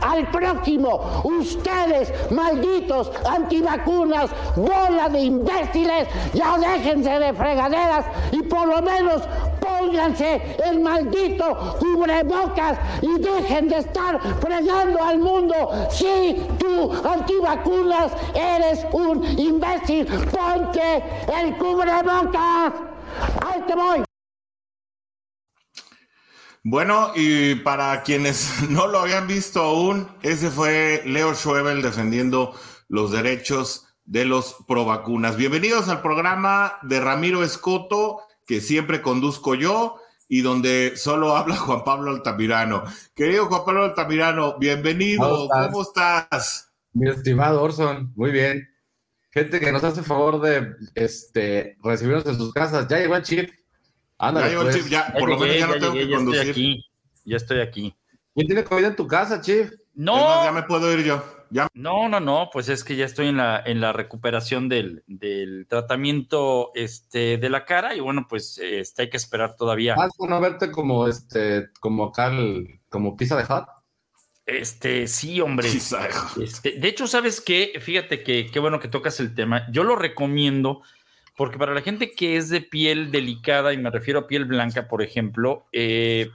al próximo. Ustedes, malditos antivacunas, bola de imbéciles, ya déjense de fregaderas y por lo menos pónganse el maldito cubrebocas y dejen de estar fregando al mundo. Si tú, antivacunas, eres un imbécil, ponte el cubrebocas. Ahí te voy. Bueno, y para quienes no lo habían visto aún, ese fue Leo Schwebel defendiendo los derechos de los provacunas. Bienvenidos al programa de Ramiro Escoto, que siempre conduzco yo y donde solo habla Juan Pablo Altamirano. Querido Juan Pablo Altamirano, bienvenido. ¿Cómo estás? Mi estimado Orson, muy bien. Gente que nos hace favor de este, recibirnos en sus casas. Ya llegó el chip ya pues. Chief, ya, por lo menos ya no tengo que conducir. Estoy aquí, ya estoy aquí. ¿Quién tiene comida en tu casa, Chief? No. ya me puedo ir yo. No, no, no, pues es que ya estoy en la, en la recuperación del, del tratamiento este, de la cara y bueno, pues este, hay que esperar todavía. ¿Vas a no verte como este, como acá, como pizza de hot? Este, sí, hombre. Este, de hecho, ¿sabes qué? Fíjate que qué bueno que tocas el tema. Yo lo recomiendo porque para la gente que es de piel delicada, y me refiero a piel blanca, por ejemplo, eh,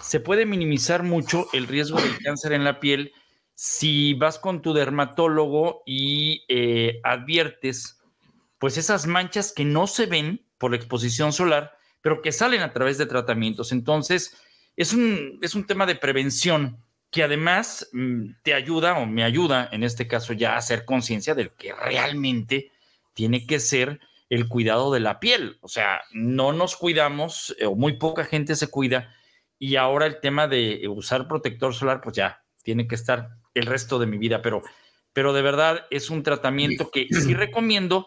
se puede minimizar mucho el riesgo del cáncer en la piel si vas con tu dermatólogo y eh, adviertes pues esas manchas que no se ven por la exposición solar, pero que salen a través de tratamientos. Entonces, es un, es un tema de prevención que además mm, te ayuda o me ayuda, en este caso ya, a hacer conciencia del que realmente tiene que ser el cuidado de la piel. O sea, no nos cuidamos, eh, o muy poca gente se cuida, y ahora el tema de usar protector solar, pues ya, tiene que estar el resto de mi vida, pero, pero de verdad es un tratamiento que sí recomiendo,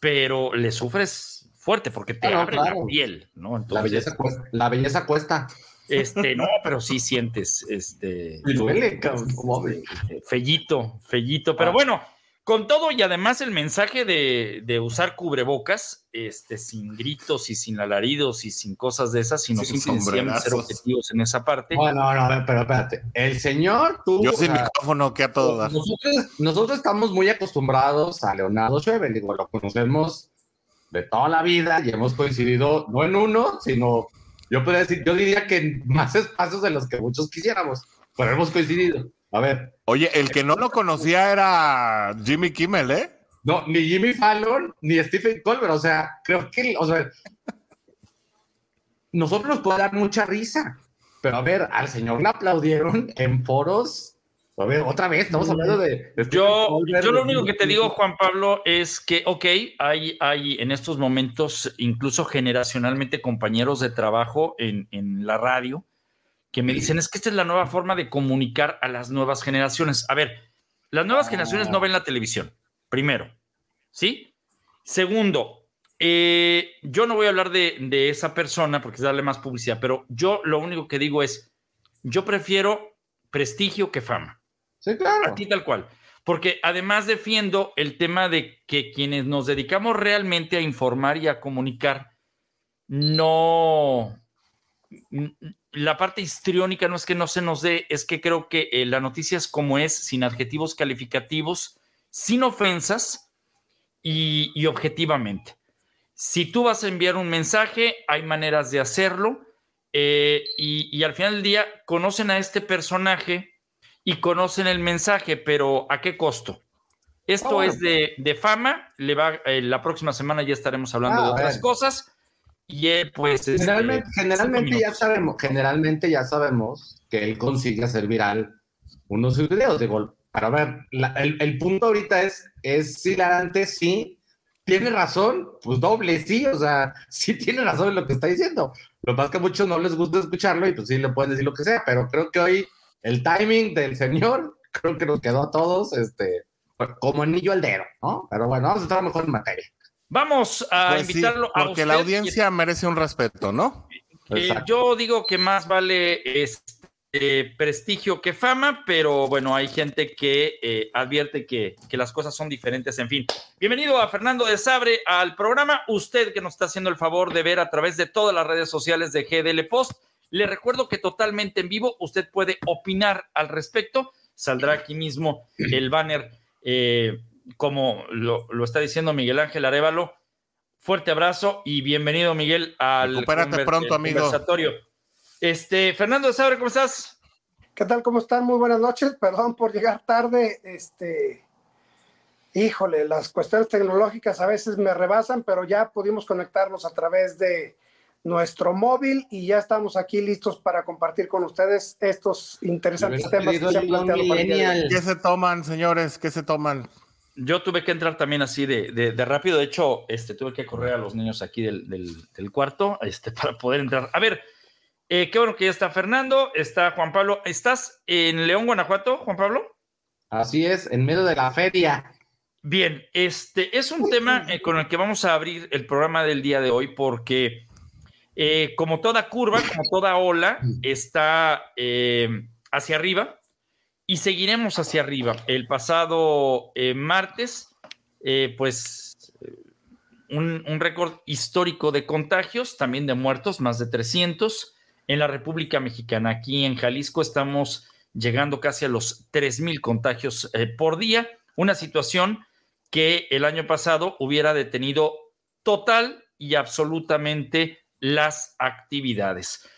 pero le sufres fuerte porque te abre la piel, ¿no? la, belleza cuesta, la belleza cuesta. Este, no, pero sí sientes, este... duele, Fellito, fellito, pero ah. bueno, con todo y además el mensaje de, usar cubrebocas, este, sin gritos y sin alaridos y sin cosas de esas, sino sin simplemente ser objetivos en esa parte. No, no, no, pero espérate. El señor, tú. Yo sin micrófono, que a todo dar. Nosotros, estamos muy acostumbrados a Leonardo Schwebel, digo, lo conocemos de toda la vida y hemos coincidido no en uno, sino yo podría decir, yo diría que en más espacios de los que muchos quisiéramos, pero hemos coincidido. A ver. Oye, el que no lo conocía era Jimmy Kimmel, ¿eh? No, ni Jimmy Fallon, ni Stephen Colbert. O sea, creo que, o sea, nosotros nos puede dar mucha risa. Pero a ver, al señor le aplaudieron en foros. A ver, otra vez, estamos hablando de. yo, yo lo único que te digo, Juan Pablo, es que, ok, hay, hay en estos momentos, incluso generacionalmente, compañeros de trabajo en, en la radio que me dicen, es que esta es la nueva forma de comunicar a las nuevas generaciones. A ver, las nuevas generaciones no ven la televisión, primero, ¿sí? Segundo, eh, yo no voy a hablar de, de, esa persona porque es darle más publicidad, pero yo lo único que digo es, yo prefiero prestigio que fama. Sí, claro. A ti tal cual. Porque además defiendo el tema de que quienes nos dedicamos realmente a informar y a comunicar, no, la parte histriónica no es que no se nos dé, es que creo que eh, la noticia es como es, sin adjetivos calificativos, sin ofensas y, objetivamente. Si tú vas a enviar un mensaje, hay maneras de hacerlo eh, y, al final del día conocen a este personaje y conocen el mensaje, pero ¿a qué costo? Esto oh. es de, fama, le va, eh, la próxima semana ya estaremos hablando de ah, otras cosas y pues. Este, generalmente, generalmente ya sabemos, generalmente ya sabemos que él consigue hacer viral unos videos. de gol para ver, el, el, punto ahorita es, es hilarante, sí. Tiene razón, pues doble, sí, o sea, sí tiene razón en lo que está diciendo. Lo que pasa es que a muchos no les gusta escucharlo y pues sí le pueden decir lo que sea, pero creo que hoy el timing del señor, creo que nos quedó a todos, este, como anillo al dedo, ¿no? Pero bueno, vamos a estar mejor en materia. Vamos a pues invitarlo a porque la audiencia merece un respeto, ¿no? Eh, yo digo que más vale este, prestigio que fama, pero bueno, hay gente que eh, advierte que, que, las cosas son diferentes. En fin, bienvenido a Fernando de Sabre al programa. Usted que nos está haciendo el favor de ver a través de todas las redes sociales de GDL Post Le recuerdo que totalmente en vivo usted puede opinar al respecto. Saldrá aquí mismo el banner, eh, como lo, está diciendo Miguel Ángel Arevalo. Fuerte abrazo y bienvenido, Miguel, al pronto, amigo. conversatorio. Este, Fernando Sabre, ¿cómo estás? ¿Qué tal? ¿Cómo están? Muy buenas noches. Perdón por llegar tarde. Este, híjole, las cuestiones tecnológicas a veces me rebasan, pero ya pudimos conectarnos a través de nuestro móvil y ya estamos aquí listos para compartir con ustedes estos interesantes temas que se han planteado. ¿Qué se toman, señores? ¿Qué se toman? Yo tuve que entrar también así de, de, rápido. De hecho, este, tuve que correr a los niños aquí del, del, cuarto este, para poder entrar. A ver, eh, qué bueno que ya está Fernando, está Juan Pablo. ¿Estás en León, Guanajuato, Juan Pablo? Así es, en medio de la feria. Bien, este es un tema eh, con el que vamos a abrir el programa del día de hoy porque eh, como toda curva, como toda ola, está hacia arriba y seguiremos hacia arriba. El pasado martes, pues un, un récord histórico de contagios, también de muertos, más de 300 en la República Mexicana. Aquí en Jalisco estamos llegando casi a los 3.000 contagios eh, por día, una situación que el año pasado hubiera detenido total y absolutamente las actividades.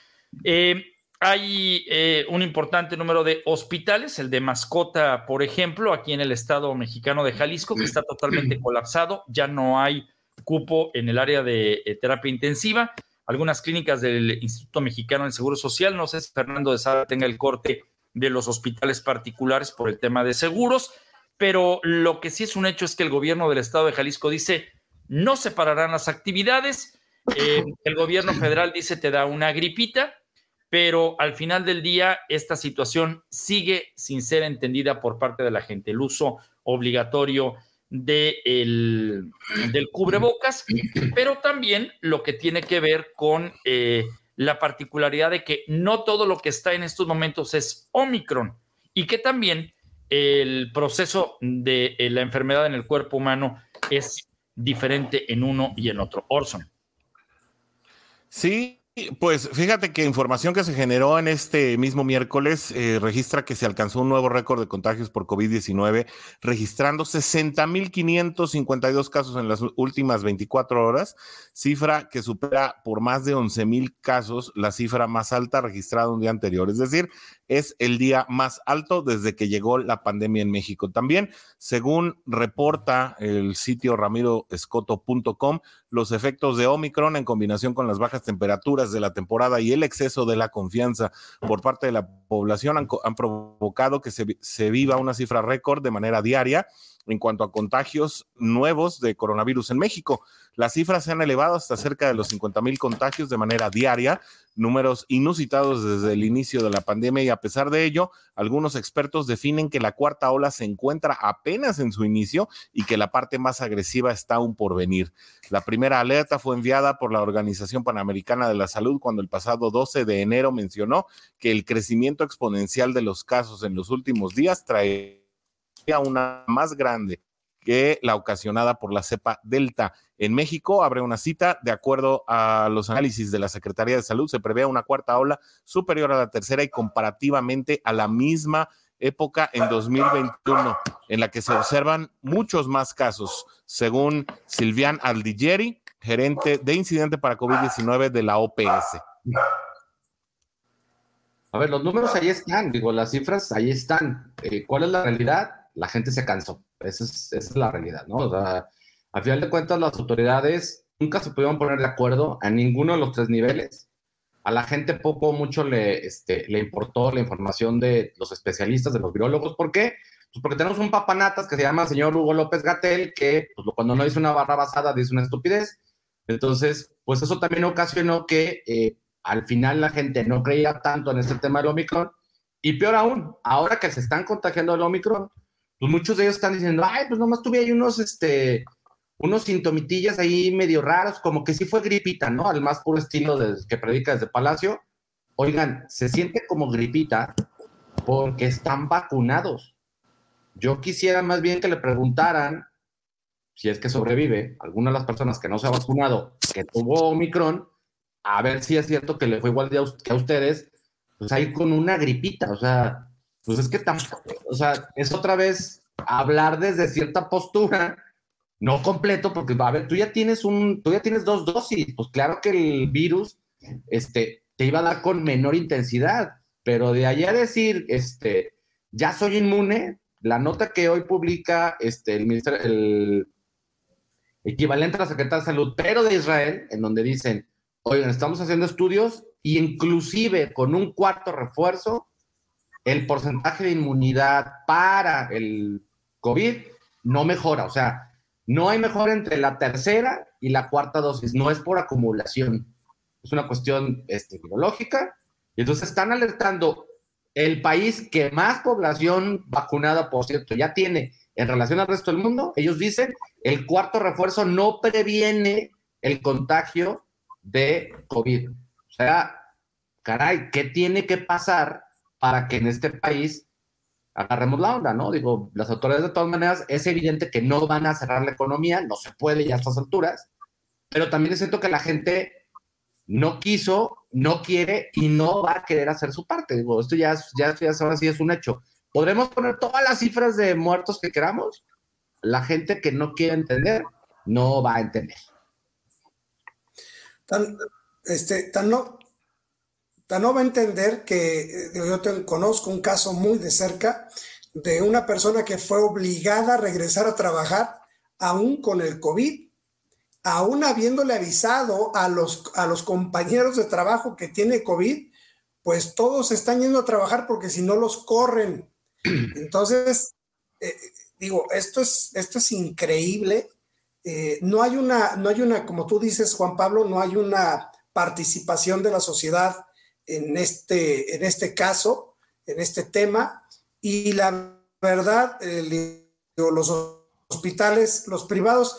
Eh, hay eh, un importante número de hospitales, el de Mascota, por ejemplo, aquí en el estado mexicano de Jalisco, que está totalmente colapsado, ya no hay cupo en el área de terapia intensiva algunas clínicas del Instituto Mexicano del Seguro Social. No sé si Fernando de Sala tenga el corte de los hospitales particulares por el tema de seguros, pero lo que sí es un hecho es que el gobierno del estado de Jalisco dice no separarán las actividades. Eh, el gobierno federal dice te da una gripita, pero al final del día esta situación sigue sin ser entendida por parte de la gente. El uso obligatorio de del cubrebocas, pero también lo que tiene que ver con eh, la particularidad de que no todo lo que está en estos momentos es Omicron y que también el proceso de eh, la enfermedad en el cuerpo humano es diferente en uno y en otro. Orson. Sí, pues fíjate que información que se generó en este mismo miércoles eh, registra que se alcanzó un nuevo récord de contagios por COVID-19, registrando 60.552 casos en las últimas 24 horas, cifra que supera por más de 11.000 casos la cifra más alta registrada un día anterior. Es decir, es el día más alto desde que llegó la pandemia en México. También, según reporta el sitio ramiroescoto.com, los efectos de Omicron en combinación con las bajas temperaturas de la temporada y el exceso de la confianza por parte de la población han, provocado que se, se viva una cifra récord de manera diaria en cuanto a contagios nuevos de coronavirus en México. Las cifras se han elevado hasta cerca de los 50 mil contagios de manera diaria, números inusitados desde el inicio de la pandemia y a pesar de ello, algunos expertos definen que la cuarta ola se encuentra apenas en su inicio y que la parte más agresiva está aún por venir. La primera alerta fue enviada por la Organización Panamericana de la Salud cuando el pasado 12 de enero mencionó que el crecimiento exponencial de los casos en los últimos días trae una más grande que la ocasionada por la cepa Delta. En México abre una cita, de acuerdo a los análisis de la Secretaría de Salud, se prevé una cuarta ola superior a la tercera y comparativamente a la misma época en 2021, en la que se observan muchos más casos, según Silvian Aldigeri, gerente de incidente para COVID-19 de la OPS. A ver, los números ahí están, digo, las cifras ahí están. Eh, ¿Cuál es la realidad? la gente se cansó. Esa es, la realidad, ¿no? O sea, a final de cuentas, las autoridades nunca se pudieron poner de acuerdo a ninguno de los tres niveles. A la gente poco o mucho le, este, importó la información de los especialistas, de los virólogos. ¿Por qué? Pues porque tenemos un papanatas que se llama señor Hugo López Gatel, que pues, cuando no dice una barra basada dice una estupidez. Entonces, pues eso también ocasionó que eh, al final la gente no creía tanto en este tema del Omicron. Y peor aún, ahora que se están contagiando el Omicron, pues muchos de ellos están diciendo, ay, pues nomás tuve ahí unos, este, unos sintomitillas ahí medio raros, como que sí fue gripita, ¿no? Al más puro estilo de, que predica desde Palacio. Oigan, se siente como gripita porque están vacunados. Yo quisiera más bien que le preguntaran, si es que sobrevive, alguna de las personas que no se ha vacunado, que tuvo Omicron, a ver si es cierto que le fue igual que a ustedes, pues ahí con una gripita, o sea, pues es que tampoco, o sea, es otra vez hablar desde cierta postura, no completo, porque a ver, tú ya tienes un, tú ya tienes dos dosis, pues claro que el virus, este, te iba a dar con menor intensidad, pero de allá decir, este, ya soy inmune, la nota que hoy publica este, el, ministerio, el equivalente a la Secretaría de Salud, pero de Israel, en donde dicen, oigan, estamos haciendo estudios y inclusive con un cuarto refuerzo, el porcentaje de inmunidad para el COVID no mejora. O sea, no hay mejora entre la tercera y la cuarta dosis. No es por acumulación. Es una cuestión este, biológica. Y entonces están alertando el país que más población vacunada, por cierto, ya tiene en relación al resto del mundo. Ellos dicen, el cuarto refuerzo no previene el contagio de COVID. O sea, caray, ¿qué tiene que pasar para que en este país agarremos la onda, ¿no? Digo, las autoridades de todas maneras, es evidente que no van a cerrar la economía, no se puede ya a estas alturas, pero también siento que la gente no quiso, no quiere y no va a querer hacer su parte. Digo, esto ya, ya, ya ahora sí es un hecho. Podremos poner todas las cifras de muertos que queramos. La gente que no quiere entender, no va a entender. Tan, este, tan no, tan no va a entender que eh, yo te, conozco un caso muy de cerca de una persona que fue obligada a regresar a trabajar aún con el COVID aún habiéndole avisado a los, a los compañeros de trabajo que tiene COVID, pues todos están yendo a trabajar porque si no los corren. Entonces, eh, digo, esto es, esto es increíble. Eh, no hay una, no hay una, como tú dices, Juan Pablo, no hay una participación de la sociedad en este, en este caso, en este tema. Y la verdad, los hospitales, los privados,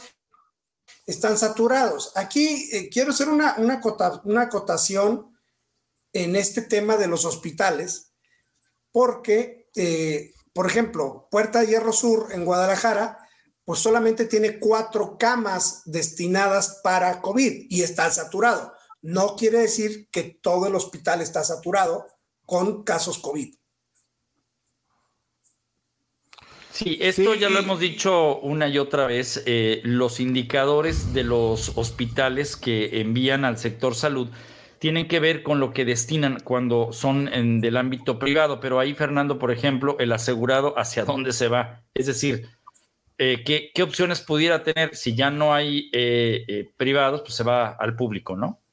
están saturados. Aquí eh, quiero hacer una, una, una acotación en este tema de los hospitales, porque, eh, por ejemplo, Puerta de Hierro Sur en Guadalajara, pues solamente tiene cuatro camas destinadas para COVID y está saturado. No quiere decir que todo el hospital está saturado con casos COVID. Sí, esto ya lo hemos dicho una y otra vez. Eh, los indicadores de los hospitales que envían al sector salud tienen que ver con lo que destinan cuando son en, del ámbito privado. Pero ahí, Fernando, por ejemplo, el asegurado hacia dónde se va. Es decir, eh, ¿qué, opciones pudiera tener si ya no hay eh, privados? Pues se va al público, ¿no?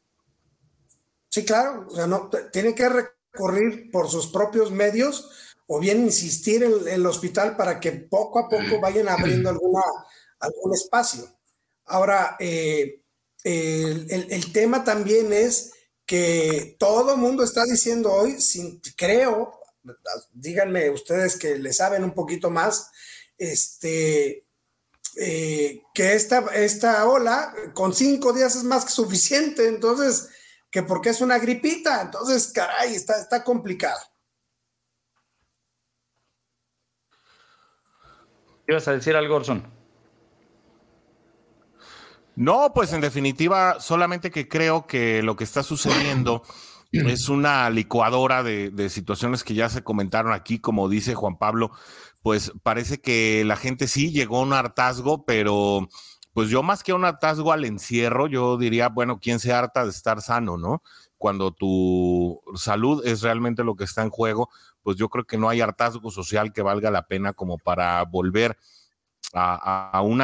Sí, claro. O sea, no, tiene que recurrir por sus propios medios o bien insistir en, el hospital para que poco a poco vayan abriendo alguna, algún espacio. Ahora, eh, el, tema también es que todo el mundo está diciendo hoy, sin, creo, díganme ustedes que le saben un poquito más, este, eh, que esta, esta ola con cinco días es más que suficiente, entonces, que porque es una gripita, entonces, caray, está, está complicado. ¿Ibas a decir algo, Orson? No, pues en definitiva, solamente que creo que lo que está sucediendo es una licuadora de, situaciones que ya se comentaron aquí, como dice Juan Pablo, pues parece que la gente sí llegó a un hartazgo, pero pues yo más que un hartazgo al encierro, yo diría, bueno, ¿quién se harta de estar sano, no? Cuando tu salud es realmente lo que está en juego, pues yo creo que no hay hartazgo social que valga la pena como para volver a, a, un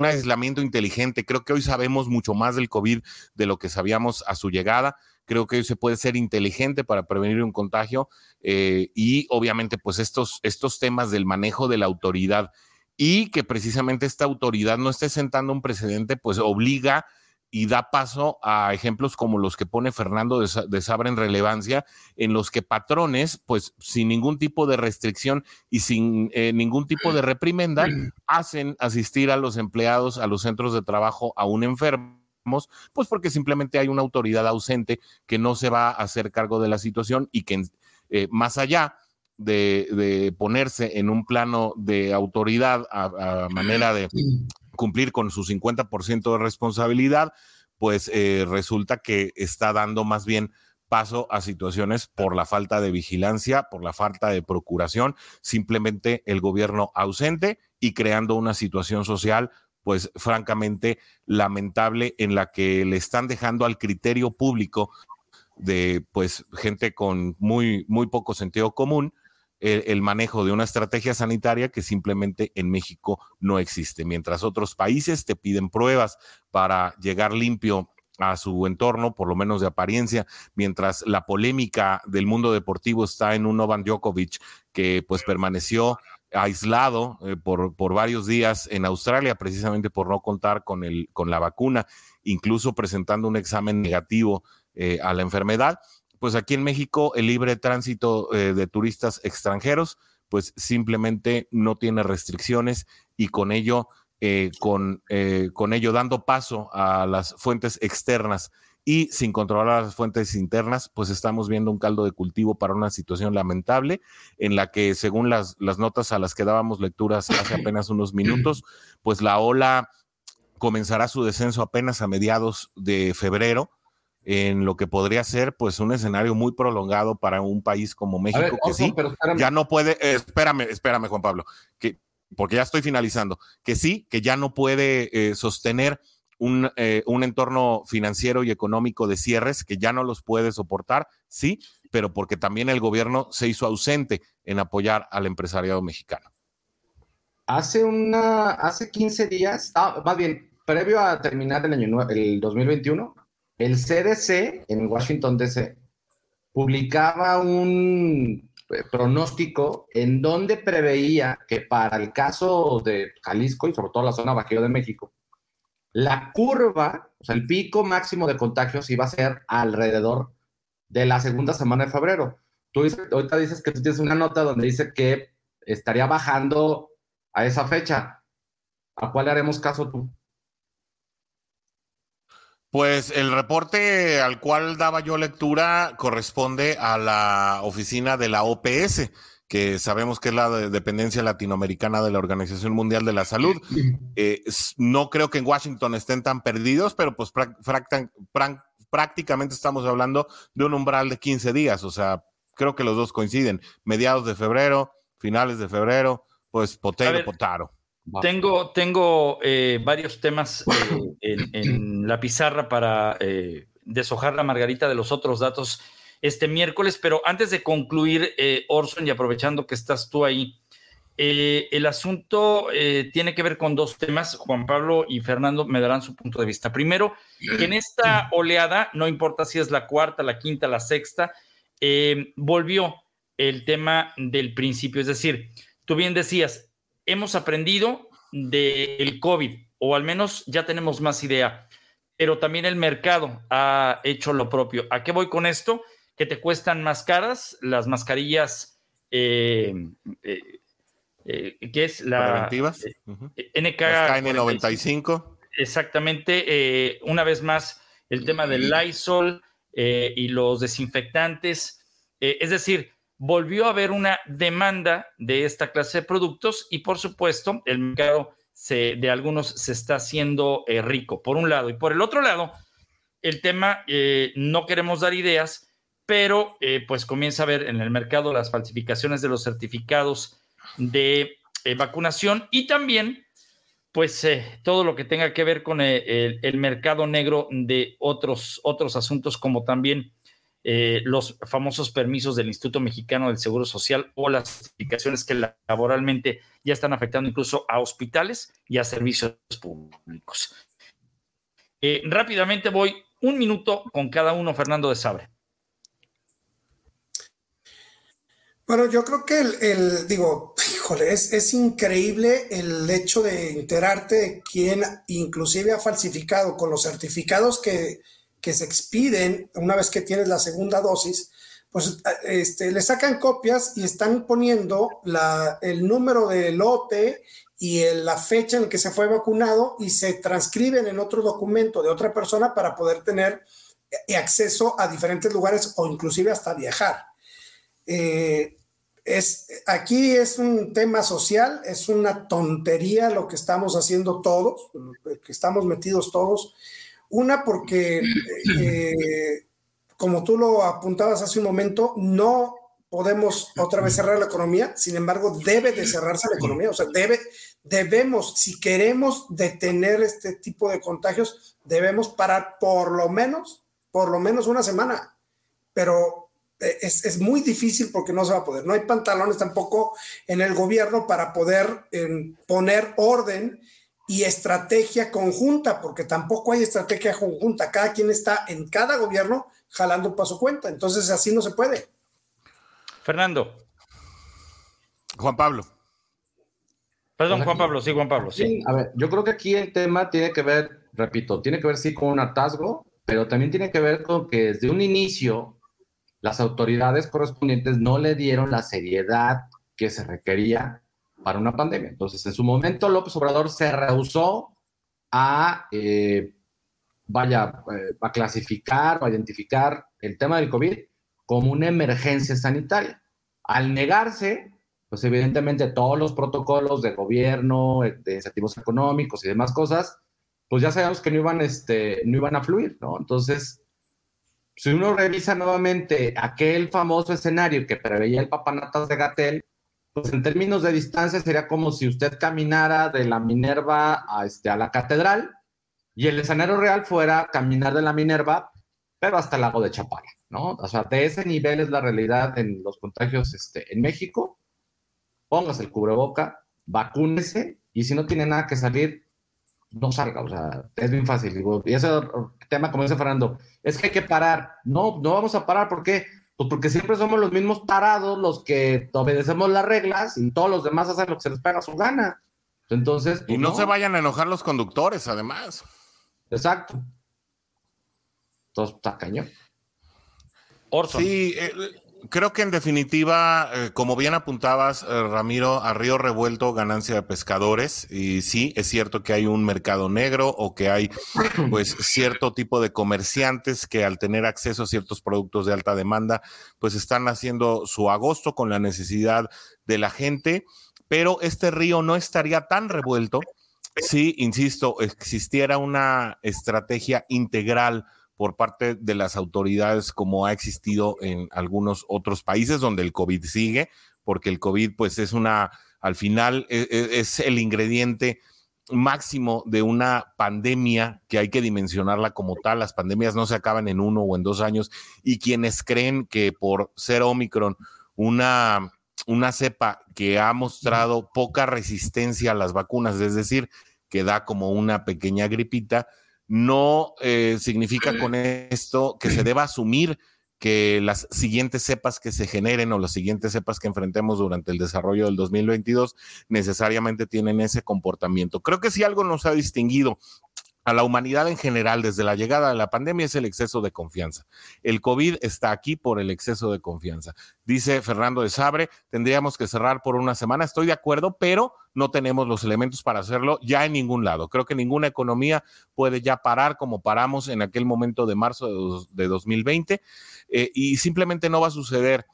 aislamiento inteligente. Creo que hoy sabemos mucho más del COVID de lo que sabíamos a su llegada. Creo que hoy se puede ser inteligente para prevenir un contagio eh, y obviamente pues estos, estos temas del manejo de la autoridad y que precisamente esta autoridad no esté sentando un precedente, pues obliga y da paso a ejemplos como los que pone Fernando de, Sabra en relevancia, en los que patrones, pues sin ningún tipo de restricción y sin eh, ningún tipo de reprimenda, hacen asistir a los empleados a los centros de trabajo aún enfermos, pues porque simplemente hay una autoridad ausente que no se va a hacer cargo de la situación y que eh, más allá de, ponerse en un plano de autoridad a manera de cumplir con su 50% de responsabilidad, pues eh, resulta que está dando más bien paso a situaciones por la falta de vigilancia, por la falta de procuración, simplemente el gobierno ausente y creando una situación social pues francamente lamentable en la que le están dejando al criterio público de pues gente con muy muy poco sentido común el, manejo de una estrategia sanitaria que simplemente en México no existe. Mientras otros países te piden pruebas para llegar limpio a su entorno, por lo menos de apariencia, mientras la polémica del mundo deportivo está en un Novan Djokovic que pues permaneció aislado eh, por, por, varios días en Australia, precisamente por no contar con, el, con la vacuna, incluso presentando un examen negativo eh, a la enfermedad pues aquí en México el libre tránsito eh, de turistas extranjeros, pues simplemente no tiene restricciones y con ello, eh, con, eh, con ello dando paso a las fuentes externas y sin controlar las fuentes internas, pues estamos viendo un caldo de cultivo para una situación lamentable en la que, según las, las notas a las que dábamos lecturas hace apenas unos minutos, pues la ola comenzará su descenso apenas a mediados de febrero en lo que podría ser pues un escenario muy prolongado para un país como México que sí ya no puede eh, espérame espérame Juan Pablo que porque ya estoy finalizando que sí que ya no puede eh, sostener un, eh, un, entorno financiero y económico de cierres que ya no los puede soportar sí pero porque también el gobierno se hizo ausente en apoyar al empresariado mexicano. Hace una hace 15 días ah, más bien previo a terminar el año el 2021 el CDC en Washington, D.C., publicaba un eh, pronóstico en donde preveía que para el caso de Jalisco y sobre todo la zona Bajío de México, la curva, o sea, el pico máximo de contagios iba a ser alrededor de la segunda semana de febrero. Tú ahorita dices que tú tienes una nota donde dice que estaría bajando a esa fecha. ¿A cuál haremos caso tú? Pues el reporte al cual daba yo lectura corresponde a la oficina de la OPS, que sabemos que es la dependencia latinoamericana de la Organización Mundial de la Salud. Eh, no creo que en Washington estén tan perdidos, pero pues prácticamente estamos hablando de un umbral de 15 días, o sea, creo que los dos coinciden, mediados de febrero, finales de febrero, pues potero, potaro. Tengo, tengo eh, varios temas eh, en, la pizarra para eh, deshojar la margarita de los otros datos este miércoles, pero antes de concluir, Orson, y aprovechando que estás tú ahí, el asunto tiene que ver con dos temas. Juan Pablo y Fernando me darán su punto de vista. Primero, que en esta oleada, no importa si es la cuarta, la quinta, la sexta, volvió el tema del principio. Es decir, tú bien decías, hemos aprendido del COVID, o al menos ya tenemos más idea, pero también el mercado ha hecho lo propio. ¿A qué voy con esto? Que te cuestan más caras las mascarillas, eh, eh, eh que es la Preventivas. NK95. Exactamente. una vez más, el tema del Lysol y los desinfectantes. es decir, volvió a haber una demanda de esta clase de productos y por supuesto el mercado de algunos se está haciendo eh, rico, por un lado. Y por el otro lado, el tema, eh, no queremos dar ideas, pero eh, pues comienza a ver en el mercado las falsificaciones de los certificados de vacunación y también pues todo lo que tenga que ver con el, el mercado negro de otros, otros asuntos como también eh, los famosos permisos del Instituto Mexicano del Seguro Social o las certificaciones que laboralmente ya están afectando incluso a hospitales y a servicios públicos. Eh, rápidamente voy un minuto con cada uno, Fernando de Sabre. Bueno, yo creo que el, digo, híjole, es, es, increíble el hecho de enterarte de quién inclusive ha falsificado con los certificados que, que se expiden una vez que tienes la segunda dosis, pues este, le sacan copias y están poniendo la, el número de lote y la fecha en que se fue vacunado y se transcriben en otro documento de otra persona para poder tener eh, acceso a diferentes lugares o inclusive hasta viajar. Eh, es, aquí es un tema social, es una tontería lo que estamos haciendo todos, que estamos metidos todos Una porque, eh, como tú lo apuntabas hace un momento, no podemos otra vez cerrar la economía, sin embargo, debe de cerrarse la economía, o sea, debe, debemos, si queremos detener este tipo de contagios, debemos parar por lo menos, por lo menos una semana, pero eh, es, muy difícil porque no se va a poder, no hay pantalones tampoco en el gobierno para poder poner orden y estrategia conjunta, porque tampoco hay estrategia conjunta, cada quien está en cada gobierno jalando un paso cuenta, entonces así no se puede. Fernando. Juan Pablo. Perdón, Juan Pablo, sí, Juan Pablo, sí. A ver, yo creo que aquí el tema tiene que ver, repito, tiene que ver sí con un atasgo, pero también tiene que ver con que desde un inicio las autoridades correspondientes no le dieron la seriedad que se requería para una pandemia. Entonces, en su momento, López Obrador se rehusó a, eh, vaya, eh, a clasificar o a identificar el tema del COVID como una emergencia sanitaria. Al negarse, pues evidentemente todos los protocolos de gobierno, de incentivos económicos y demás cosas, pues ya sabemos que no iban, este, no iban a fluir, ¿no? Entonces, si uno revisa nuevamente aquel famoso escenario que preveía el papanatas de Gatel, pues en términos de distancia sería como si usted caminara de la Minerva a, este, a la catedral y el escenario real fuera caminar de la Minerva, pero hasta el lago de Chapala. ¿no? O sea, de ese nivel es la realidad en los contagios este, en México. Póngase el cubreboca, vacúnese y si no tiene nada que salir, no salga. O sea, es bien fácil. Y ese tema, como dice Fernando, es que hay que parar. No, no vamos a parar. ¿Por qué? Pues porque siempre somos los mismos tarados los que obedecemos las reglas y todos los demás hacen lo que se les pega a su gana. Entonces. y no, no se vayan a enojar los conductores, además. Exacto. Entonces, está cañón. Sí, eh, creo que en definitiva, eh, como bien apuntabas, eh, Ramiro, a río revuelto ganancia de pescadores. Y sí, es cierto que hay un mercado negro o que hay pues cierto tipo de comerciantes que al tener acceso a ciertos productos de alta demanda, pues están haciendo su agosto con la necesidad de la gente. Pero este río no estaría tan revuelto si, insisto, existiera una estrategia integral por parte de las autoridades como ha existido en algunos otros países donde el COVID sigue, porque el COVID pues es una, al final e, e, es, el ingrediente máximo de una pandemia que hay que dimensionarla como tal. Las pandemias no se acaban en uno o en dos años y quienes creen que por ser Omicron una, una cepa que ha mostrado poca resistencia a las vacunas, es decir, que da como una pequeña gripita, no eh, significa con esto que se deba asumir que las siguientes cepas que se generen o las siguientes cepas que enfrentemos durante el desarrollo del 2022 necesariamente tienen ese comportamiento. Creo que si algo nos ha distinguido a la humanidad en general desde la llegada de la pandemia es el exceso de confianza. El COVID está aquí por el exceso de confianza. Dice Fernando de Sabre, tendríamos que cerrar por una semana. Estoy de acuerdo, pero no tenemos los elementos para hacerlo ya en ningún lado. Creo que ninguna economía puede ya parar como paramos en aquel momento de marzo de, 2020 eh, y simplemente no va a suceder.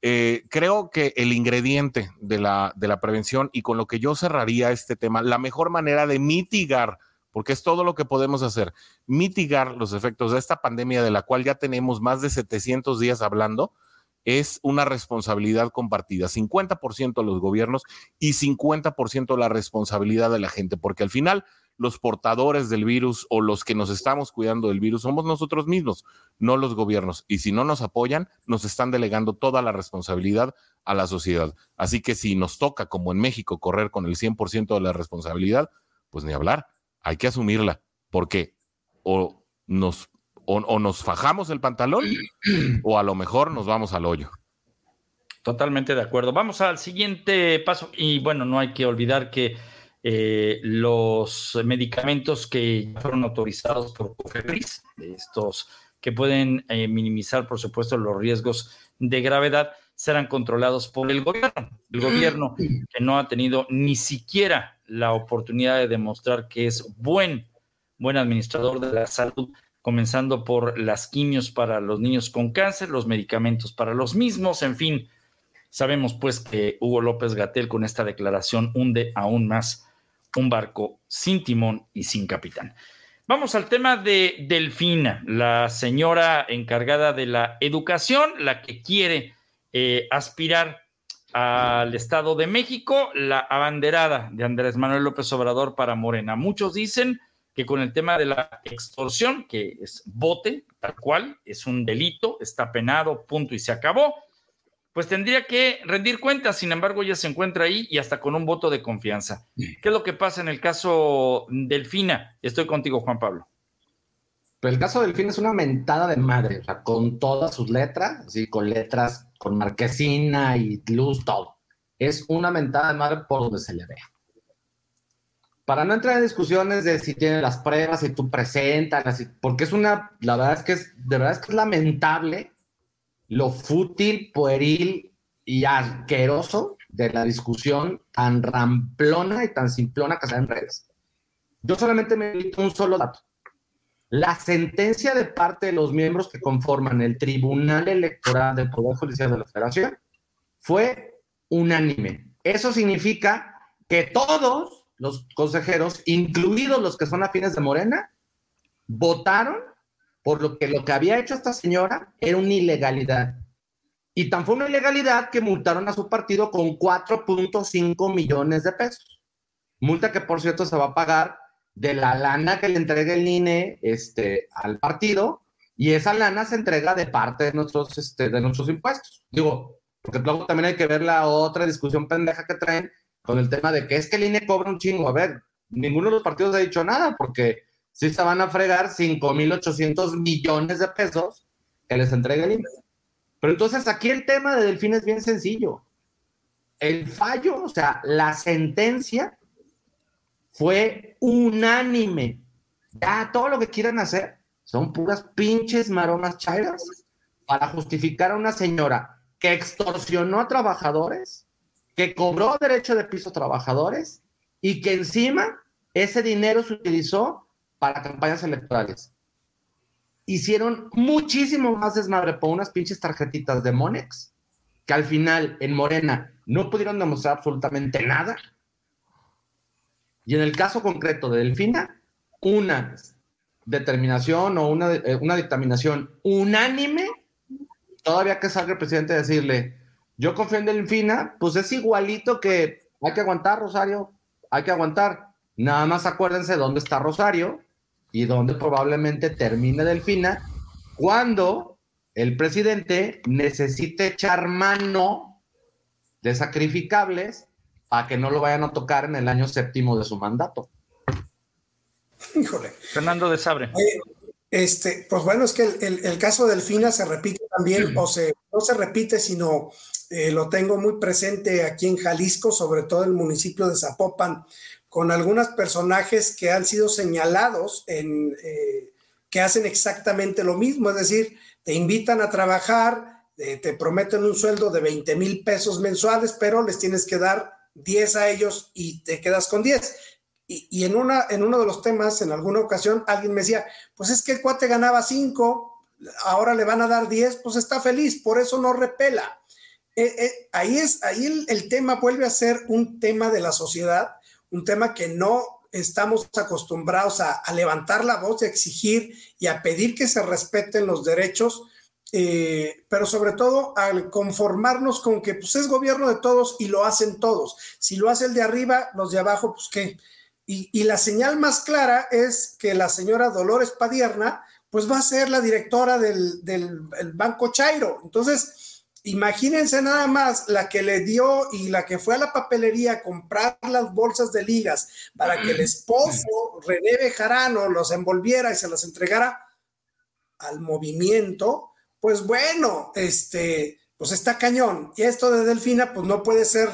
Eh, creo que el ingrediente de la, de la prevención y con lo que yo cerraría este tema, la mejor manera de mitigar porque es todo lo que podemos hacer, mitigar los efectos de esta pandemia de la cual ya tenemos más de 700 días hablando, es una responsabilidad compartida, 50% los gobiernos y 50% la responsabilidad de la gente, porque al final los portadores del virus o los que nos estamos cuidando del virus somos nosotros mismos, no los gobiernos. Y si no nos apoyan, nos están delegando toda la responsabilidad a la sociedad. Así que si nos toca, como en México, correr con el 100% de la responsabilidad, pues ni hablar hay que asumirla, porque o nos, o, nos fajamos el pantalón o a lo mejor nos vamos al hoyo. Totalmente de acuerdo. Vamos al siguiente paso y bueno, no hay que olvidar que eh, los medicamentos que fueron autorizados por COFEPRIS, estos que pueden eh, minimizar, por supuesto, los riesgos de gravedad, serán controlados por el gobierno. El gobierno que no ha tenido ni siquiera la oportunidad de demostrar que es buen, buen administrador de la salud, comenzando por las quimios para los niños con cáncer, los medicamentos para los mismos, en fin. Sabemos pues que Hugo López Gatel con esta declaración hunde aún más un barco sin timón y sin capitán. Vamos al tema de Delfina, la señora encargada de la educación, la que quiere eh, aspirar al Estado de México, la abanderada de Andrés Manuel López Obrador para Morena. Muchos dicen que con el tema de la extorsión, que es bote, tal cual, es un delito, está penado, punto y se acabó, pues tendría que rendir cuentas, sin embargo ella se encuentra ahí y hasta con un voto de confianza. ¿Qué es lo que pasa en el caso Delfina? Estoy contigo, Juan Pablo. Pero el caso Delfina es una mentada de madre, o sea, con todas sus letras, así con letras, con marquesina y luz, todo. Es una mentada de madre por donde se le vea. Para no entrar en discusiones de si tiene las pruebas, si tú presentas, porque es una, la verdad es que es, de verdad es que es lamentable lo fútil, pueril y asqueroso de la discusión tan ramplona y tan simplona que se en redes. Yo solamente me invito un solo dato. La sentencia de parte de los miembros que conforman el Tribunal Electoral del Poder Judicial de la Federación fue unánime. Eso significa que todos los consejeros, incluidos los que son afines de Morena, votaron por lo que lo que había hecho esta señora era una ilegalidad. Y tan fue una ilegalidad que multaron a su partido con 4.5 millones de pesos. Multa que, por cierto, se va a pagar de la lana que le entrega el INE este, al partido y esa lana se entrega de parte de nuestros, este, de nuestros impuestos. Digo, porque luego también hay que ver la otra discusión pendeja que traen con el tema de que es que el INE cobra un chingo. A ver, ninguno de los partidos ha dicho nada porque sí se van a fregar 5.800 millones de pesos que les entrega el INE. Pero entonces aquí el tema de Delfín es bien sencillo. El fallo, o sea, la sentencia fue unánime. Ya todo lo que quieran hacer son puras pinches maromas chairas para justificar a una señora que extorsionó a trabajadores, que cobró derecho de piso a trabajadores y que encima ese dinero se utilizó para campañas electorales. Hicieron muchísimo más desmadre por unas pinches tarjetitas de Monex, que al final en Morena no pudieron demostrar absolutamente nada. Y en el caso concreto de Delfina, una determinación o una, eh, una dictaminación unánime, todavía que salga el presidente a decirle, yo confío en Delfina, pues es igualito que hay que aguantar, Rosario, hay que aguantar. Nada más acuérdense dónde está Rosario y donde probablemente termine Delfina cuando el presidente necesite echar mano de sacrificables para que no lo vayan a tocar en el año séptimo de su mandato. Híjole. Fernando de Sabre. este, pues bueno, es que el, caso de Delfina se repite también, o se, no se repite, sino eh, lo tengo muy presente aquí en Jalisco, sobre todo en el municipio de Zapopan, con algunos personajes que han sido señalados en, eh, que hacen exactamente lo mismo, es decir, te invitan a trabajar, eh, te prometen un sueldo de 20 mil pesos mensuales, pero les tienes que dar 10 a ellos y te quedas con 10. Y, en, una, en uno de los temas, en alguna ocasión, alguien me decía, pues es que el cuate ganaba 5, ahora le van a dar 10, pues está feliz, por eso no repela. Eh, ahí es, ahí el, el tema vuelve a ser un tema de la sociedad un tema que no estamos acostumbrados a, levantar la voz, a exigir y a pedir que se respeten los derechos, eh, pero sobre todo al conformarnos con que pues, es gobierno de todos y lo hacen todos. Si lo hace el de arriba, los de abajo, pues qué. Y, la señal más clara es que la señora Dolores Padierna, pues va a ser la directora del, del Banco Chairo. Entonces, Imagínense nada más la que le dio y la que fue a la papelería a comprar las bolsas de ligas para que el esposo René Bejarano los envolviera y se las entregara al movimiento, pues bueno, este, pues está cañón. Y esto de Delfina, pues no puede ser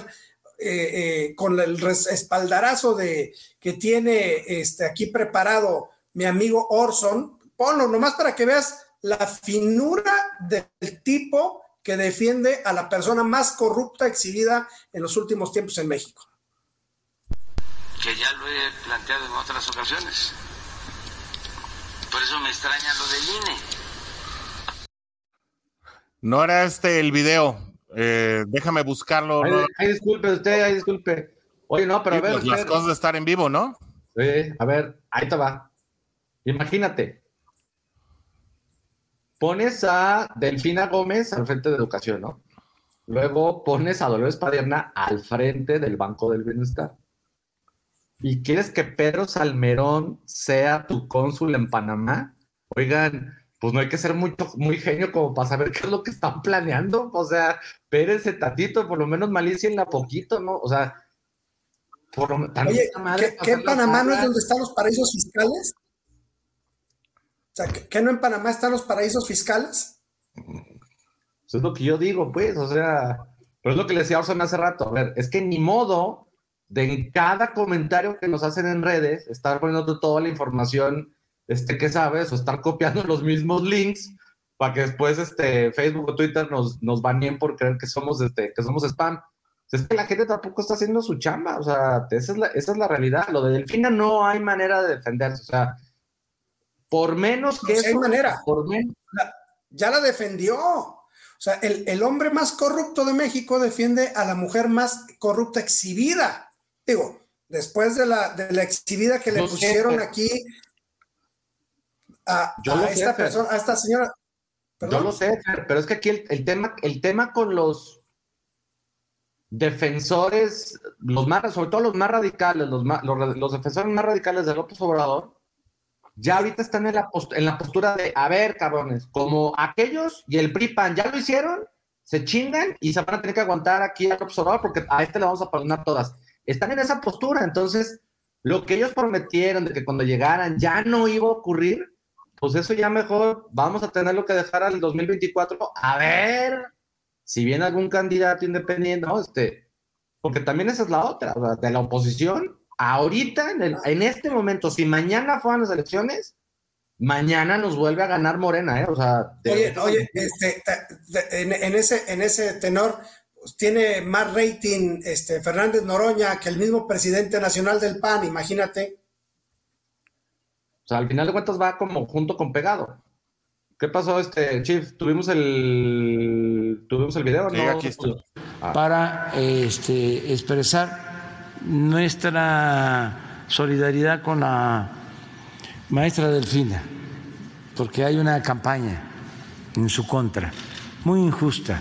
eh, eh, con el espaldarazo de que tiene este, aquí preparado mi amigo Orson. Ponlo nomás para que veas la finura del tipo que defiende a la persona más corrupta exhibida en los últimos tiempos en México. Que ya lo he planteado en otras ocasiones. Por eso me extraña lo del INE. No era este el video. Eh, déjame buscarlo. Ay, disculpe usted, ay, disculpe. Oye, no, pero a ver. Pues las cosas de estar en vivo, ¿no? Sí, a ver, ahí te va. Imagínate, pones a Delfina Gómez al frente de educación, ¿no? Luego pones a Dolores Padierna al frente del Banco del Bienestar. ¿Y quieres que Pedro Salmerón sea tu cónsul en Panamá? Oigan, pues no hay que ser muy, muy genio como para saber qué es lo que están planeando. O sea, espérense tantito, por lo menos la poquito, ¿no? O sea, por lo menos. Oye, ¿qué, en Panamá no es donde están los paraísos fiscales? O sea, ¿qué, no en Panamá están los paraísos fiscales? Eso es lo que yo digo, pues, o sea, pero es lo que le decía Orson hace rato. A ver, es que ni modo de en cada comentario que nos hacen en redes, estar poniendo toda la información este, que sabes, o estar copiando los mismos links para que después este, Facebook o Twitter nos, nos baneen por creer que somos, este, que somos spam. Es que la gente tampoco está haciendo su chamba, o sea, esa es la, esa es la realidad. Lo de Delfina no hay manera de defenderse, o sea, por menos que eso. manera. Por menos. ya la defendió. O sea, el, el, hombre más corrupto de México defiende a la mujer más corrupta exhibida. Digo, después de la, de la exhibida que le pusieron aquí a, esta persona, a esta señora. Yo lo sé, pero es que aquí el, tema, el tema con los defensores, los más, sobre todo los más radicales, los, los, los defensores más radicales de López Obrador, ya ahorita están en la, en la postura de, a ver, cabrones, como aquellos y el PRIPAN ya lo hicieron, se chingan y se van a tener que aguantar aquí al observador porque a este le vamos a perdonar todas. Están en esa postura, entonces lo que ellos prometieron de que cuando llegaran ya no iba a ocurrir, pues eso ya mejor vamos a tenerlo que dejar al 2024 a ver si viene algún candidato independiente, ¿no? Este, porque también esa es la otra, de la oposición, ahorita, en, este momento, si mañana fueran las elecciones, mañana nos vuelve a ganar Morena, ¿eh? O sea, oye, oye, este, en, ese, en ese tenor, pues, tiene más rating este, Fernández Noroña que el mismo presidente nacional del PAN, imagínate. O sea, al final de cuentas va como junto con pegado. ¿Qué pasó, este Chief? Tuvimos el tuvimos el video, ¿no? aquí ah. Para este, expresar nuestra solidaridad con la maestra Delfina, porque hay una campaña en su contra, muy injusta.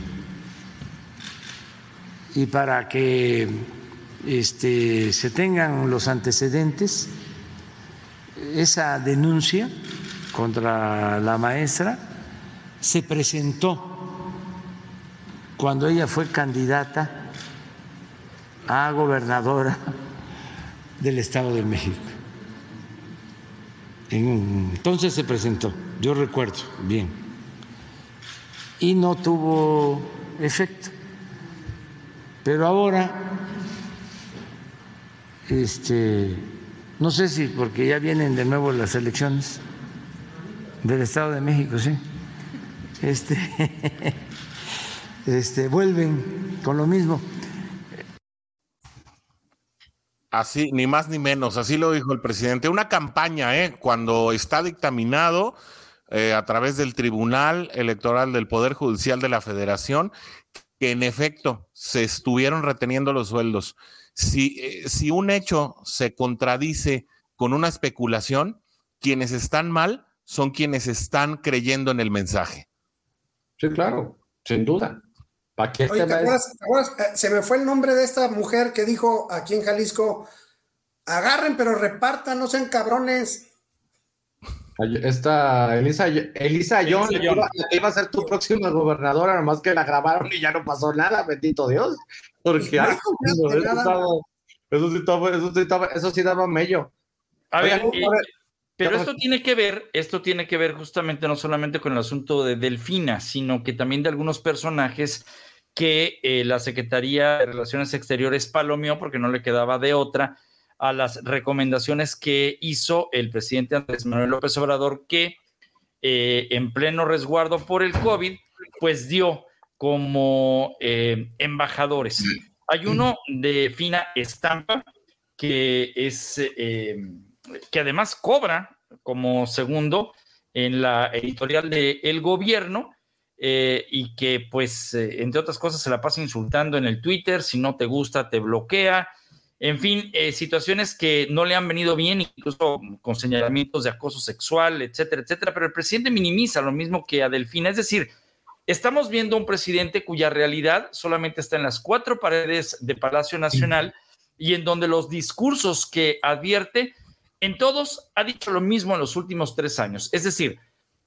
Y para que este, se tengan los antecedentes, esa denuncia contra la maestra se presentó cuando ella fue candidata a gobernadora del Estado de México. Entonces se presentó, yo recuerdo bien, y no tuvo efecto. Pero ahora, este, no sé si porque ya vienen de nuevo las elecciones del Estado de México, sí, este, este, vuelven con lo mismo. Así, ni más ni menos, así lo dijo el presidente. Una campaña, ¿eh? Cuando está dictaminado eh, a través del Tribunal Electoral del Poder Judicial de la Federación, que en efecto se estuvieron reteniendo los sueldos. Si, eh, si un hecho se contradice con una especulación, quienes están mal son quienes están creyendo en el mensaje. Sí, claro, sin duda. Eh, se me fue el nombre de esta mujer que dijo aquí en Jalisco, agarren pero repartan, no sean cabrones. Esta Elisa, Elisa John, iba, iba, a ser tu próxima gobernadora, nomás que la grabaron y ya no pasó nada, bendito Dios. Porque eso, sí daba, mello. A ver, pero esto tiene que ver, esto tiene que ver justamente no solamente con el asunto de Delfina, sino que también de algunos personajes que eh, la Secretaría de Relaciones Exteriores palomeó porque no le quedaba de otra a las recomendaciones que hizo el presidente Andrés Manuel López Obrador, que eh, en pleno resguardo por el COVID, pues dio como eh, embajadores. Hay uno de fina estampa que es que además cobra como segundo en la editorial de El Gobierno eh, y que pues, eh, entre otras cosas, se la pasa insultando en el Twitter, si no te gusta, te bloquea, en fin, eh, situaciones que no le han venido bien, incluso con señalamientos de acoso sexual, etcétera, etcétera, pero el presidente minimiza lo mismo que a Delfina, es decir, estamos viendo un presidente cuya realidad solamente está en las cuatro paredes de Palacio Nacional y en donde los discursos que advierte, en todos ha dicho lo mismo en los últimos tres años, es decir,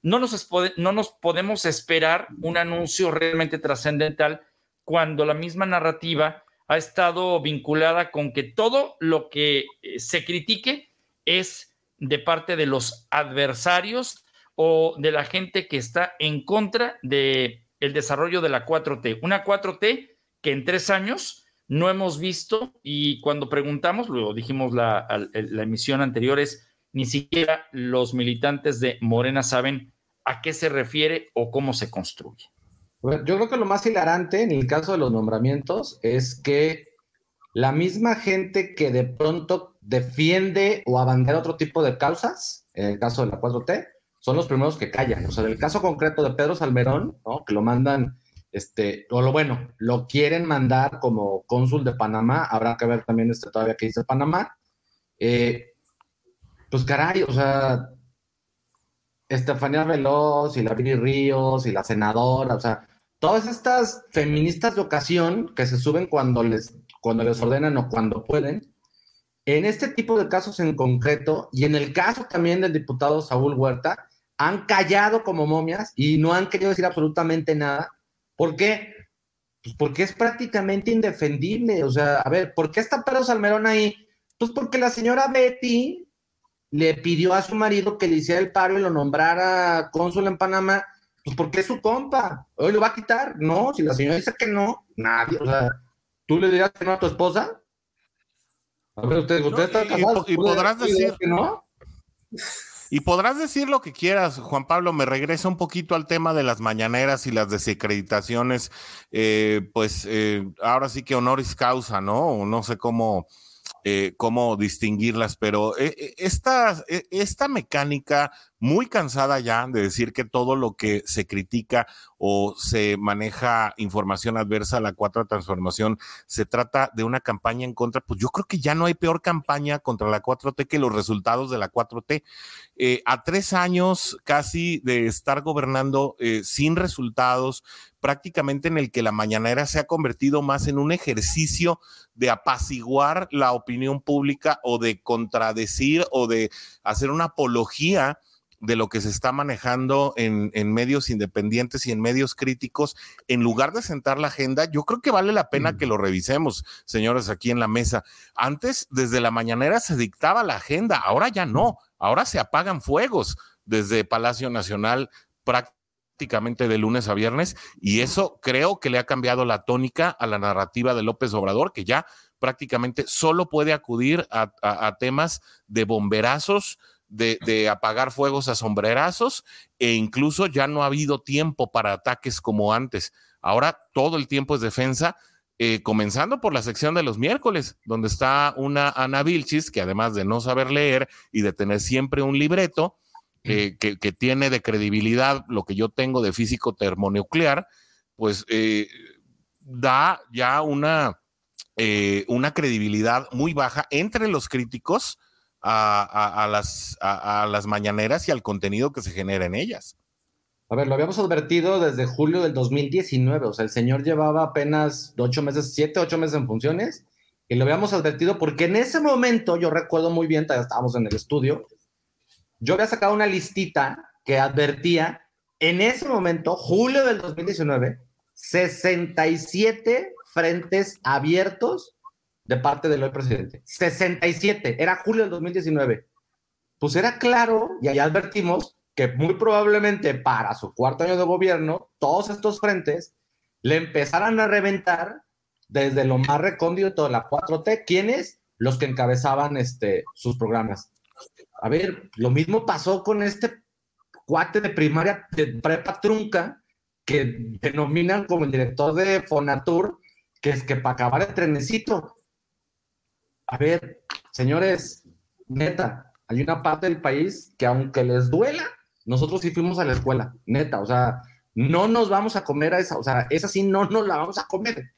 no nos, no nos podemos esperar un anuncio realmente trascendental cuando la misma narrativa ha estado vinculada con que todo lo que eh, se critique es de parte de los adversarios o de la gente que está en contra de el desarrollo de la 4T. Una 4T que en tres años no hemos visto y cuando preguntamos, lo dijimos la, la emisión anterior, es ni siquiera los militantes de Morena saben a qué se refiere o cómo se construye. Yo creo que lo más hilarante en el caso de los nombramientos es que la misma gente que de pronto defiende o abandera otro tipo de causas, en el caso de la 4T, son los primeros que callan. O sea, en el caso concreto de Pedro Salmerón, ¿no? que lo mandan, este, o lo bueno, lo quieren mandar como cónsul de Panamá, habrá que ver también este, todavía que dice Panamá. Eh, pues caray, o sea, Estefanía Veloz y la Viri Ríos y la senadora, o sea, todas estas feministas de ocasión que se suben cuando les, cuando les ordenan o cuando pueden, en este tipo de casos en concreto y en el caso también del diputado Saúl Huerta, han callado como momias y no han querido decir absolutamente nada. ¿Por qué? Pues porque es prácticamente indefendible. O sea, a ver, ¿por qué está Pedro Salmerón ahí? Pues porque la señora Betty le pidió a su marido que le hiciera el paro y lo nombrara cónsul en Panamá, pues porque es su compa. Hoy lo va a quitar. No, si la señora dice que no, nadie. O sea, ¿tú le dirías que no a tu esposa? A ver, usted, usted está casado. Y, podrás decir que no. Y podrás decir lo que quieras, Juan Pablo, me regresa un poquito al tema de las mañaneras y las desacreditaciones, eh, pues eh, ahora sí que honoris causa, ¿no? No sé cómo, eh, cómo distinguirlas, pero esta, esta mecánica muy cansada ya de decir que todo lo que se critica o se maneja información adversa a la cuarta transformación se trata de una campaña en contra, pues yo creo que ya no hay peor campaña contra la 4T que los resultados de la 4T. Eh, a tres años casi de estar gobernando eh, sin resultados, prácticamente en el que la mañanera se ha convertido más en un ejercicio de apaciguar la opinión pública o de contradecir o de hacer una apología de lo que se está manejando en, medios independientes y en medios críticos, en lugar de sentar la agenda, yo creo que vale la pena que lo revisemos, señores, aquí en la mesa. Antes, desde la mañanera se dictaba la agenda, ahora ya no, ahora se apagan fuegos desde Palacio Nacional prácticamente de lunes a viernes y eso creo que le ha cambiado la tónica a la narrativa de López Obrador, que ya prácticamente solo puede acudir a temas de bomberazos, de, apagar fuegos a sombrerazos e incluso ya no ha habido tiempo para ataques como antes. Ahora todo el tiempo es defensa, eh, comenzando por la sección de los miércoles, donde está una Ana Vilchis, que además de no saber leer y de tener siempre un libreto, eh, que, tiene de credibilidad lo que yo tengo de físico termonuclear, pues eh, da ya una, una credibilidad muy baja entre los críticos a, las, a, las mañaneras y al contenido que se genera en ellas. A ver, lo habíamos advertido desde julio del 2019, o sea, el señor llevaba apenas ocho meses, siete, ocho meses en funciones, y lo habíamos advertido porque en ese momento, yo recuerdo muy bien, estábamos en el estudio, yo había sacado una listita que advertía, en ese momento, julio del 2019, 67 frentes abiertos de parte del hoy presidente. 67, era julio del 2019. Pues era claro, y ahí advertimos, que muy probablemente para su cuarto año de gobierno, todos estos frentes le empezaran a reventar desde lo más recóndito de la 4T. ¿Quiénes? Los que encabezaban este, sus programas. A ver, lo mismo pasó con este cuate de primaria, de prepa trunca, que denominan como el director de Fonatur, que es que para acabar el trenecito, a ver, señores, neta, hay una parte del país que aunque les duela, nosotros sí fuimos a la escuela, neta, o sea, no nos vamos a comer a esa, o sea, esa sí no nos la vamos a comer.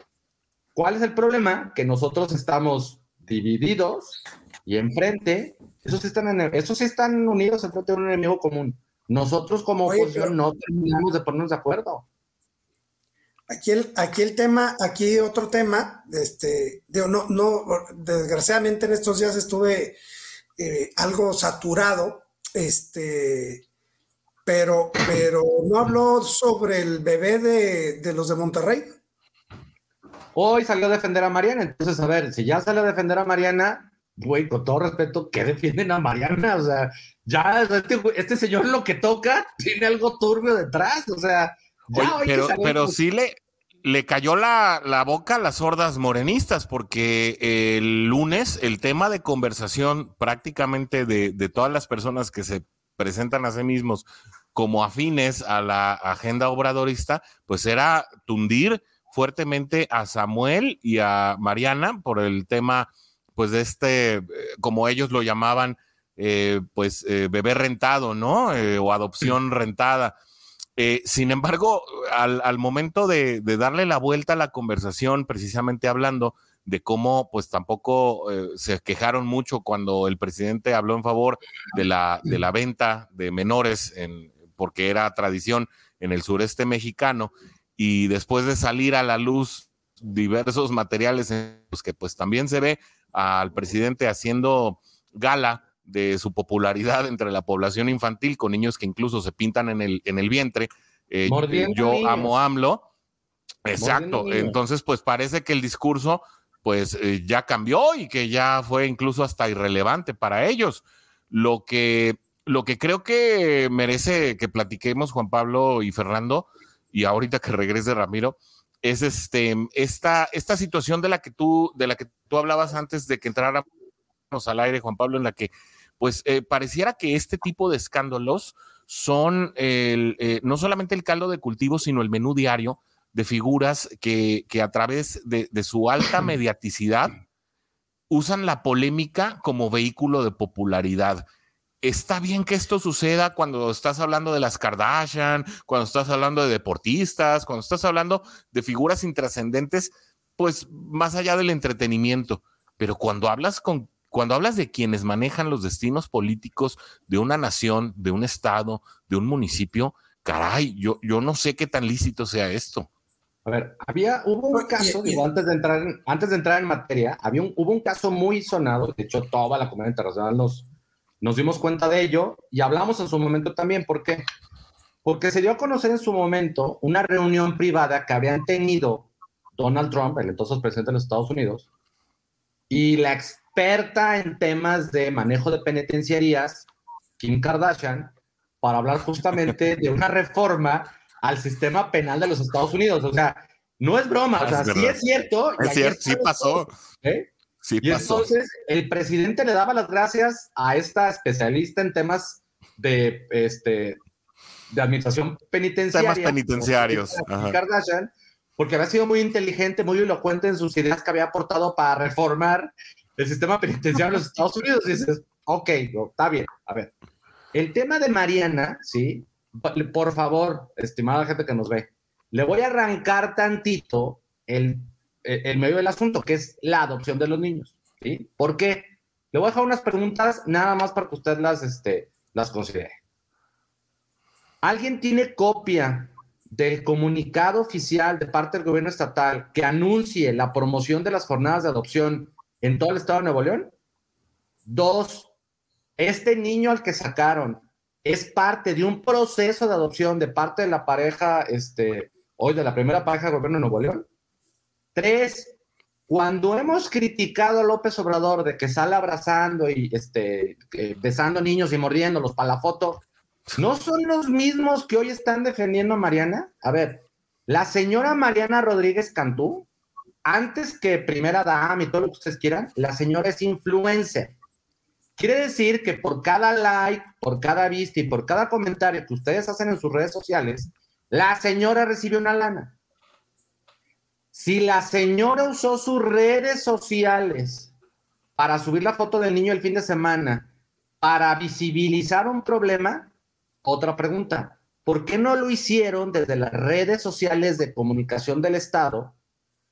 ¿Cuál es el problema? Que nosotros estamos divididos y enfrente, esos están, en, esos están unidos enfrente de un enemigo común. Nosotros como oposición no terminamos de ponernos de acuerdo. Aquí el, aquí el tema, aquí otro tema, este, no, no, desgraciadamente en estos días estuve eh, algo saturado, este, pero, pero no habló sobre el bebé de, de los de Monterrey. Hoy salió a defender a Mariana, entonces a ver, si ya sale a defender a Mariana, güey, con todo respeto, ¿qué defienden a Mariana? O sea, ya este, este señor lo que toca tiene algo turbio detrás, o sea, pero, pero sí le, le cayó la, la, boca a las sordas morenistas, porque el lunes el tema de conversación prácticamente de, de, todas las personas que se presentan a sí mismos como afines a la agenda obradorista, pues era tundir fuertemente a Samuel y a Mariana por el tema, pues de este, eh, como ellos lo llamaban, eh, pues eh, bebé rentado, ¿no? o adopción rentada. Sin embargo, al, momento de, darle la vuelta a la conversación, precisamente hablando de cómo, pues tampoco se quejaron mucho cuando el presidente habló en favor de la, de la venta de menores, en, porque era tradición en el sureste mexicano, y después de salir a la luz diversos materiales en los que pues también se ve al presidente haciendo gala de su popularidad entre la población infantil con niños que incluso se pintan en el, en el vientre. Eh, yo amo AMLO. Exacto. Entonces, pues parece que el discurso pues eh, ya cambió y que ya fue incluso hasta irrelevante para ellos. Lo que, lo que creo que merece que platiquemos Juan Pablo y Fernando, y ahorita que regrese Ramiro, es este, esta, esta situación de la que tú, de la que tú hablabas antes de que entráramos al aire, Juan Pablo, en la que pues eh, pareciera que este tipo de escándalos son eh, no solamente el caldo de cultivo, sino el menú diario de figuras que, que a través de, de, su alta mediaticidad usan la polémica como vehículo de popularidad está bien que esto suceda cuando estás hablando de las Kardashian, cuando estás hablando de deportistas, cuando estás hablando de figuras intrascendentes, pues más allá del entretenimiento. Pero cuando hablas con cuando hablas de quienes manejan los destinos políticos de una nación, de un estado, de un municipio, caray, yo, yo no sé qué tan lícito sea esto. A ver, había, hubo un caso, digo, antes de entrar en, antes de entrar en materia, había un, hubo un caso muy sonado, de hecho toda la comunidad internacional nos, nos dimos cuenta de ello y hablamos en su momento también. ¿Por qué? Porque se dio a conocer en su momento una reunión privada que habían tenido Donald Trump, el entonces presidente de los Estados Unidos, y la experta en temas de manejo de penitenciarías, Kim Kardashian, para hablar justamente de una reforma al sistema penal de los Estados Unidos. O sea, no es broma, o sea, sí es cierto. Es cierto, sí pasó. ¿eh? y entonces el presidente le daba las gracias a esta especialista en temas de, este, de administración penitenciaria. Temas penitenciarios. Kardashian, porque había sido muy inteligente, muy elocuente en sus ideas que había aportado para reformar el sistema penitenciario de los Estados Unidos. Dices, ok, está bien. A ver, el tema de Mariana, ¿sí? Por favor, estimada gente que nos ve, le voy a arrancar tantito el el medio del asunto, que es la adopción de los niños. ¿sí? ¿Por qué? Le voy a dejar unas preguntas nada más para que usted las, este, las considere. ¿Alguien tiene copia del comunicado oficial de parte del gobierno estatal que anuncie la promoción de las jornadas de adopción en todo el estado de Nuevo León? Dos, este niño al que sacaron es parte de un proceso de adopción de parte de la pareja, este, hoy de la primera pareja del gobierno de Nuevo León. Tres, cuando hemos criticado a López Obrador de que sale abrazando y este, besando niños y mordiéndolos para la foto, ¿no son los mismos que hoy están defendiendo a Mariana? A ver, la señora Mariana Rodríguez Cantú, antes que primera dama y todo lo que ustedes quieran, la señora es influencer. Quiere decir que por cada like, por cada vista y por cada comentario que ustedes hacen en sus redes sociales, la señora recibe una lana. Si la señora usó sus redes sociales para subir la foto del niño el fin de semana, para visibilizar un problema, otra pregunta, ¿por qué no lo hicieron desde las redes sociales de comunicación del Estado?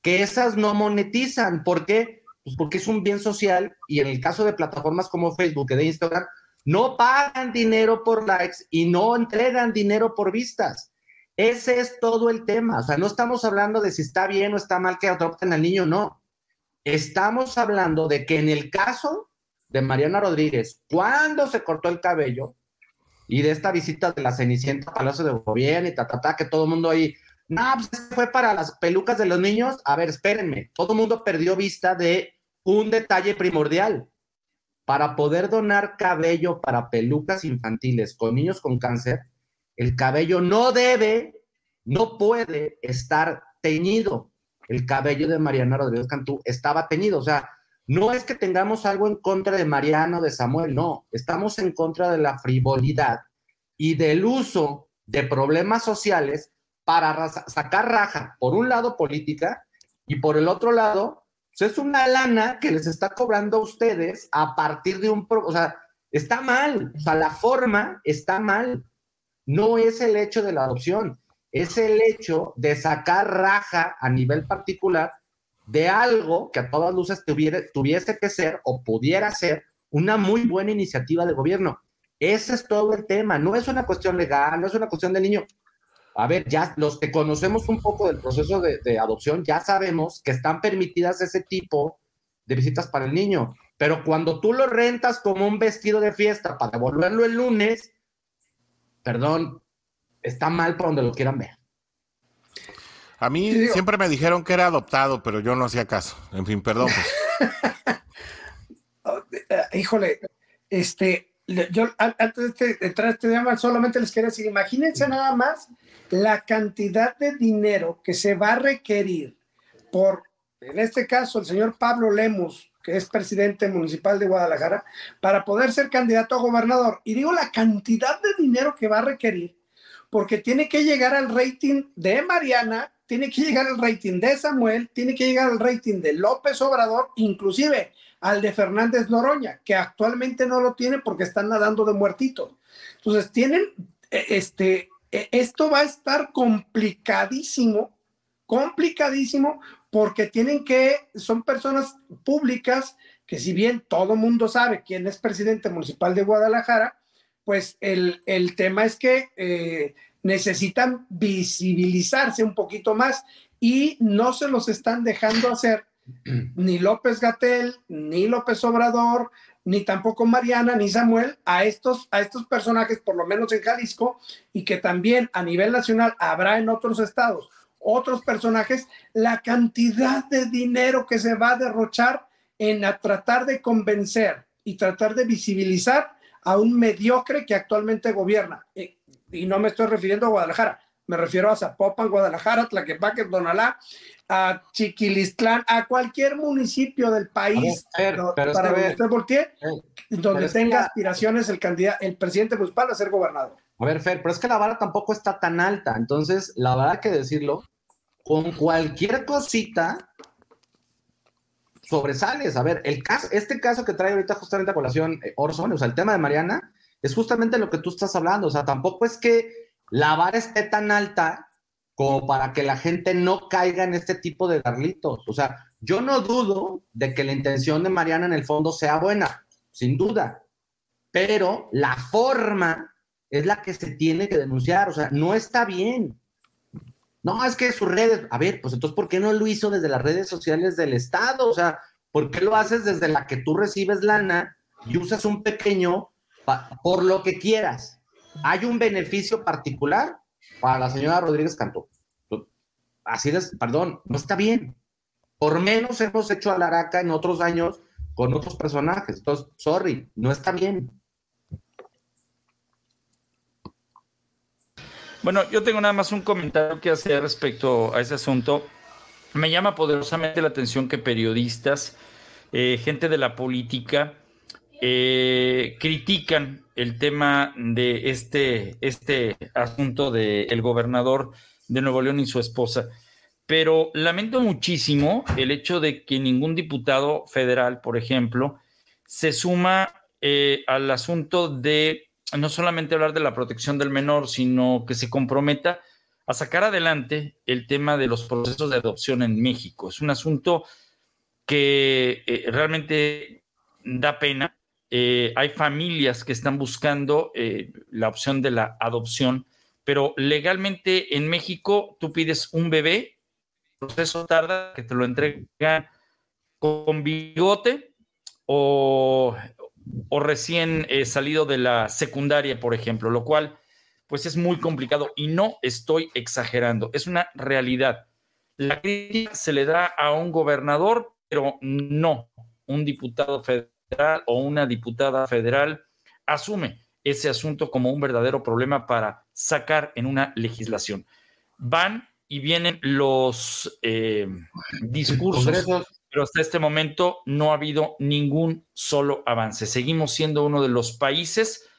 Que esas no monetizan. ¿Por qué? Pues porque es un bien social y en el caso de plataformas como Facebook y de Instagram, no pagan dinero por likes y no entregan dinero por vistas. Ese es todo el tema. O sea, no estamos hablando de si está bien o está mal que adopten al niño, no. Estamos hablando de que en el caso de Mariana Rodríguez, cuando se cortó el cabello y de esta visita de la Cenicienta Palacio de Gobierno y ta, ta, ta, que todo el mundo ahí, no, pues fue para las pelucas de los niños. A ver, espérenme, todo el mundo perdió vista de un detalle primordial para poder donar cabello para pelucas infantiles con niños con cáncer, el cabello no debe, no puede estar teñido. El cabello de Mariana Rodríguez Cantú estaba teñido. O sea, no es que tengamos algo en contra de Mariano, de Samuel, no. Estamos en contra de la frivolidad y del uso de problemas sociales para sacar raja, por un lado política y por el otro lado es una lana que les está cobrando a ustedes a partir de un... o sea, está mal. O sea, la forma está mal. No es el hecho de la adopción, es el hecho de sacar raja a nivel particular de algo que a todas luces tuviera, tuviese que ser o pudiera ser una muy buena iniciativa de gobierno. Ese es todo el tema. No es una cuestión legal, no es una cuestión de niño a ver, ya los que conocemos un poco del proceso de, adopción, ya sabemos que están permitidas ese tipo de visitas para el niño. Pero cuando tú lo rentas como un vestido de fiesta para devolverlo el lunes, perdón, está mal por donde lo quieran ver. A mí siempre me dijeron que era adoptado, pero yo no hacía caso. En fin, perdón. Pues. Oh, eh, híjole, este, yo antes de entrar a este tema, solamente les quería decir, imagínense nada más la cantidad de dinero que se va a requerir por, en este caso, el señor Pablo Lemus, que es presidente municipal de Guadalajara, para poder ser candidato a gobernador. Y digo la cantidad de dinero que va a requerir, porque tiene que llegar al rating de Mariana, tiene que llegar al rating de Samuel, tiene que llegar al rating de López Obrador, inclusive al de Fernández Noroña, que actualmente no lo tiene porque están nadando de muertitos. Entonces, tienen eh, este, e, esto va a estar complicadísimo, complicadísimo, porque tienen que, son personas públicas que si bien todo mundo sabe quién es presidente municipal de Guadalajara, pues el, tema es que eh, necesitan visibilizarse un poquito más y no se los están dejando hacer ni López Gatel, ni López Obrador, ni tampoco Mariana, ni Samuel, a estos, a estos personajes, por lo menos en Jalisco, y que también a nivel nacional habrá en otros estados otros personajes, la cantidad de dinero que se va a derrochar en tratar de convencer y tratar de visibilizar a un mediocre que actualmente gobierna. Y, y no me estoy refiriendo a Guadalajara, me refiero a Zapopan, Guadalajara, Tlaquepaque, Donalá, a Chiquilistlán, a cualquier municipio del país para donde usted voltee, donde tenga aspiraciones el candidato, el presidente municipal a ser gobernador. A ver, Fer, pero es que la vara tampoco está tan alta, entonces la verdad que decirlo, con cualquier cosita sobresales. A ver, el caso, este caso que trae ahorita justamente a colación eh, Orson, o sea, el tema de Mariana, es justamente lo que tú estás hablando, o sea, tampoco es que la vara esté tan alta como para que la gente no caiga en este tipo de garlitos. O sea, yo no dudo de que la intención de Mariana en el fondo sea buena, sin duda, pero la forma es la que se tiene que denunciar, o sea, no está bien. No, es que sus redes, a ver, pues entonces, ¿por qué no lo hizo desde las redes sociales del Estado? O sea, ¿por qué lo haces desde la que tú recibes lana y usas un pequeño por lo que quieras? Hay un beneficio particular para la señora Rodríguez Cantú. Así es, perdón, no está bien. Por menos hemos hecho a la en otros años con otros personajes. Entonces, sorry, no está bien. Bueno, yo tengo nada más un comentario que hacer respecto a ese asunto. Me llama poderosamente la atención que periodistas, eh, gente de la política, eh, critican el tema de este, este asunto del gobernador de Nuevo León y su esposa. Pero lamento muchísimo el hecho de que ningún diputado federal, por ejemplo, se suma eh, al asunto de no solamente hablar de la protección del menor, sino que se comprometa a sacar adelante el tema de los procesos de adopción en México. Es un asunto que eh, realmente da pena. Eh, hay familias que están buscando eh, la opción de la adopción, pero legalmente en México tú pides un bebé, el proceso tarda que te lo entregan con bigote o, o recién salido de la secundaria, por ejemplo, lo cual pues es muy complicado y no estoy exagerando, es una realidad. La crítica se le da a un gobernador, pero no un diputado federal o una diputada federal asume ese asunto como un verdadero problema para sacar en una legislación. Van y vienen los eh, discursos, pero hasta este momento no ha habido ningún solo avance. Seguimos siendo uno de los países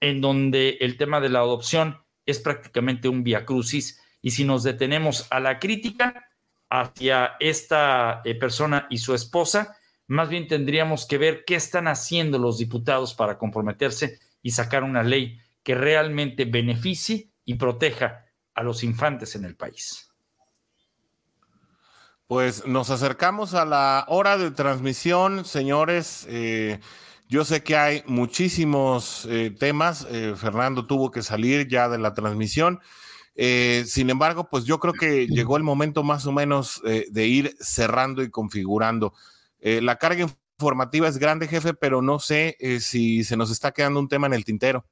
en donde el tema de la adopción es prácticamente un via crucis y si nos detenemos a la crítica hacia esta eh, persona y su esposa, más bien tendríamos que ver qué están haciendo los diputados para comprometerse y sacar una ley que realmente beneficie y proteja a los infantes en el país. Pues nos acercamos a la hora de transmisión, señores. Eh, yo sé que hay muchísimos eh, temas. Eh, Fernando tuvo que salir ya de la transmisión. Sin embargo, pues yo creo que llegó el momento más o menos de ir cerrando y configurando. La carga informativa es grande, jefe, pero no sé si se nos está quedando un tema en el tintero.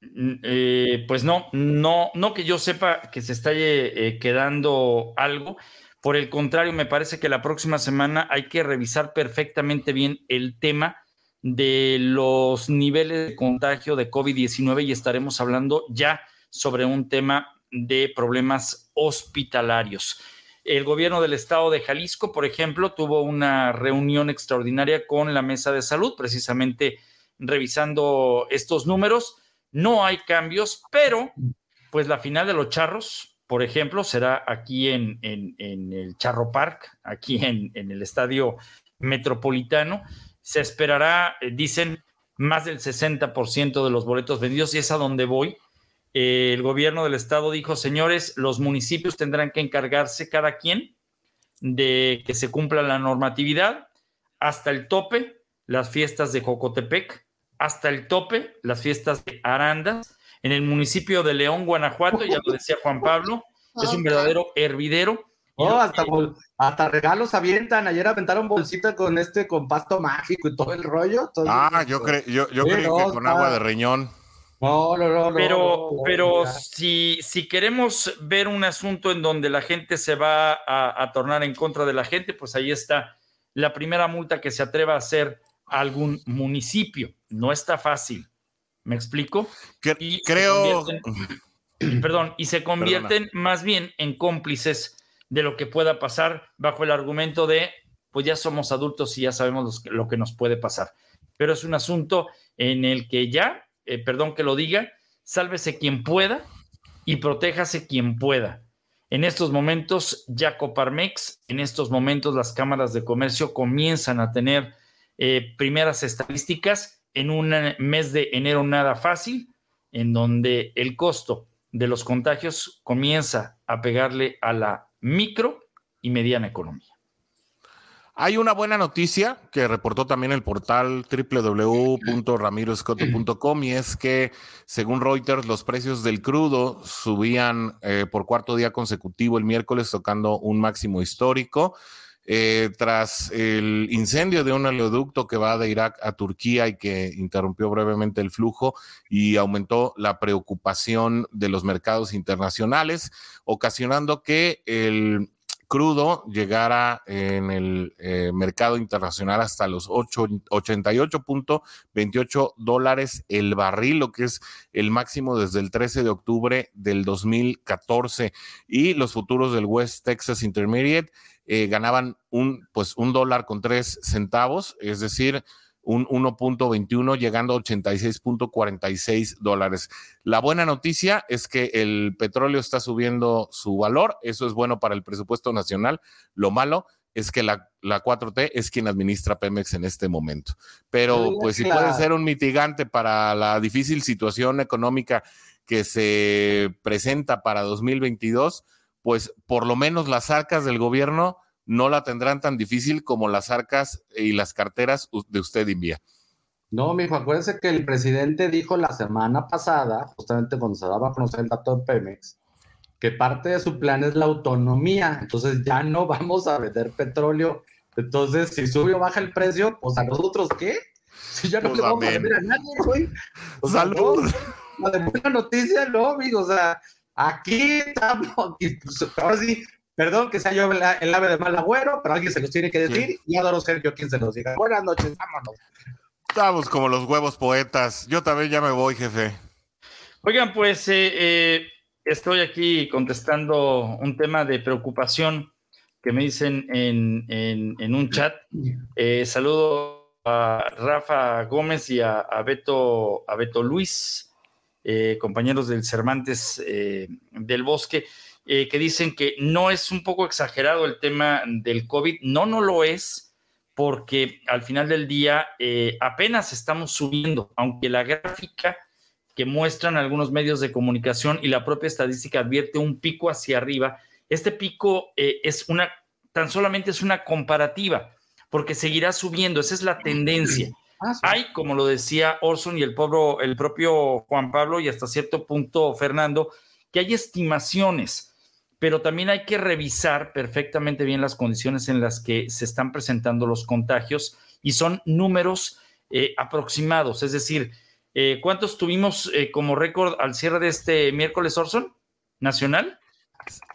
Mm, pues no, no, no que yo sepa que se está quedando algo. Por el contrario, me parece que la próxima semana hay que revisar perfectamente bien el tema de los niveles de contagio de COVID-19 y estaremos hablando ya sobre un tema de problemas hospitalarios. El gobierno del estado de Jalisco, por ejemplo, tuvo una reunión extraordinaria con la mesa de salud, precisamente revisando estos números. No hay cambios, pero pues la final de los charros por ejemplo, será aquí en, el Charro Park, aquí en, el Estadio Metropolitano. Se esperará, eh, dicen, más del 60% de los boletos vendidos y es a donde voy. Eh, el gobierno del estado dijo, señores, los municipios tendrán que encargarse cada quien de que se cumpla la normatividad hasta el tope, las fiestas de Jocotepec, hasta el tope, las fiestas de Arandas, en el municipio de León, Guanajuato, ya lo decía Juan Pablo, es un verdadero hervidero. Oh, hasta, hasta, regalos avientan. Ayer aventaron bolsita con este con pasto mágico y todo el rollo. ah, yo, creo yo, yo creo que con agua de riñón. No, no, no. Pero, pero si, si queremos ver un asunto en donde la gente se va a, a, tornar en contra de la gente, pues ahí está la primera multa que se atreva a hacer algún municipio. No está fácil. ¿Me explico? y creo. perdón, y se convierten más bien en cómplices de lo que pueda pasar bajo el argumento de, pues ya somos adultos y ya sabemos lo que nos puede pasar. Pero es un asunto en el que ya, eh, perdón que lo diga, sálvese quien pueda y protéjase quien pueda. En estos momentos, ya Coparmex, en estos momentos las cámaras de comercio comienzan a tener eh, primeras estadísticas en un mes de enero nada fácil, en donde el costo de los contagios comienza a pegarle a la micro y mediana economía. Hay una buena noticia que reportó también el portal www.ramiroscoto.com y es que, según Reuters, los precios del crudo subían eh, por cuarto día consecutivo el miércoles, tocando un máximo histórico. Eh, tras el incendio de un oleoducto que va de Irak a Turquía y que interrumpió brevemente el flujo y aumentó la preocupación de los mercados internacionales, ocasionando que el crudo llegara en el eh, mercado internacional hasta los 88.28 dólares el barril, lo que es el máximo desde el 13 de octubre del 2014. Y los futuros del West Texas Intermediate eh, ganaban un, pues, un dólar con tres centavos, es decir, un 1.21 llegando a 86.46 dólares. La buena noticia es que el petróleo está subiendo su valor, eso es bueno para el presupuesto nacional. Lo malo es que la, la 4T es quien administra Pemex en este momento. Pero pues si puede ser un mitigante para la difícil situación económica que se presenta para 2022, pues por lo menos las arcas del gobierno no la tendrán tan difícil como las arcas y las carteras de usted envía. No, mijo, acuérdense que el presidente dijo la semana pasada, justamente cuando se daba a conocer el dato de Pemex, que parte de su plan es la autonomía. Entonces ya no vamos a vender petróleo. Entonces, si sube o baja el precio, pues a nosotros qué? Si ya no pues le vamos a vender a nadie, güey. Salud. la de buena noticia, no, amigo. O sea, aquí estamos. Pues, ahora sí, perdón que sea yo el, ave de mal agüero, pero alguien se los tiene que decir y adoro ser yo quien se los diga. Buenas noches, vámonos. Estamos como los huevos poetas. Yo también ya me voy, jefe. Oigan, pues eh, eh, estoy aquí contestando un tema de preocupación que me dicen en, un chat. Eh, saludo a Rafa Gómez y a, Beto, a Beto Luis, compañeros del Cervantes del Bosque, que dicen que no es un poco exagerado el tema del COVID. No, no lo es porque al final del día eh, apenas estamos subiendo, aunque la gráfica que muestran algunos medios de comunicación y la propia estadística advierte un pico hacia arriba, este pico eh, es una, tan solamente es una comparativa, porque seguirá subiendo, esa es la tendencia. Ah, Hay, como lo decía Orson y el, el propio Juan Pablo y hasta cierto punto Fernando, que hay estimaciones pero también hay que revisar perfectamente bien las condiciones en las que se están presentando los contagios y son números eh, aproximados, es decir, eh, ¿cuántos tuvimos eh, como récord al cierre de este miércoles, Orson? ¿Nacional?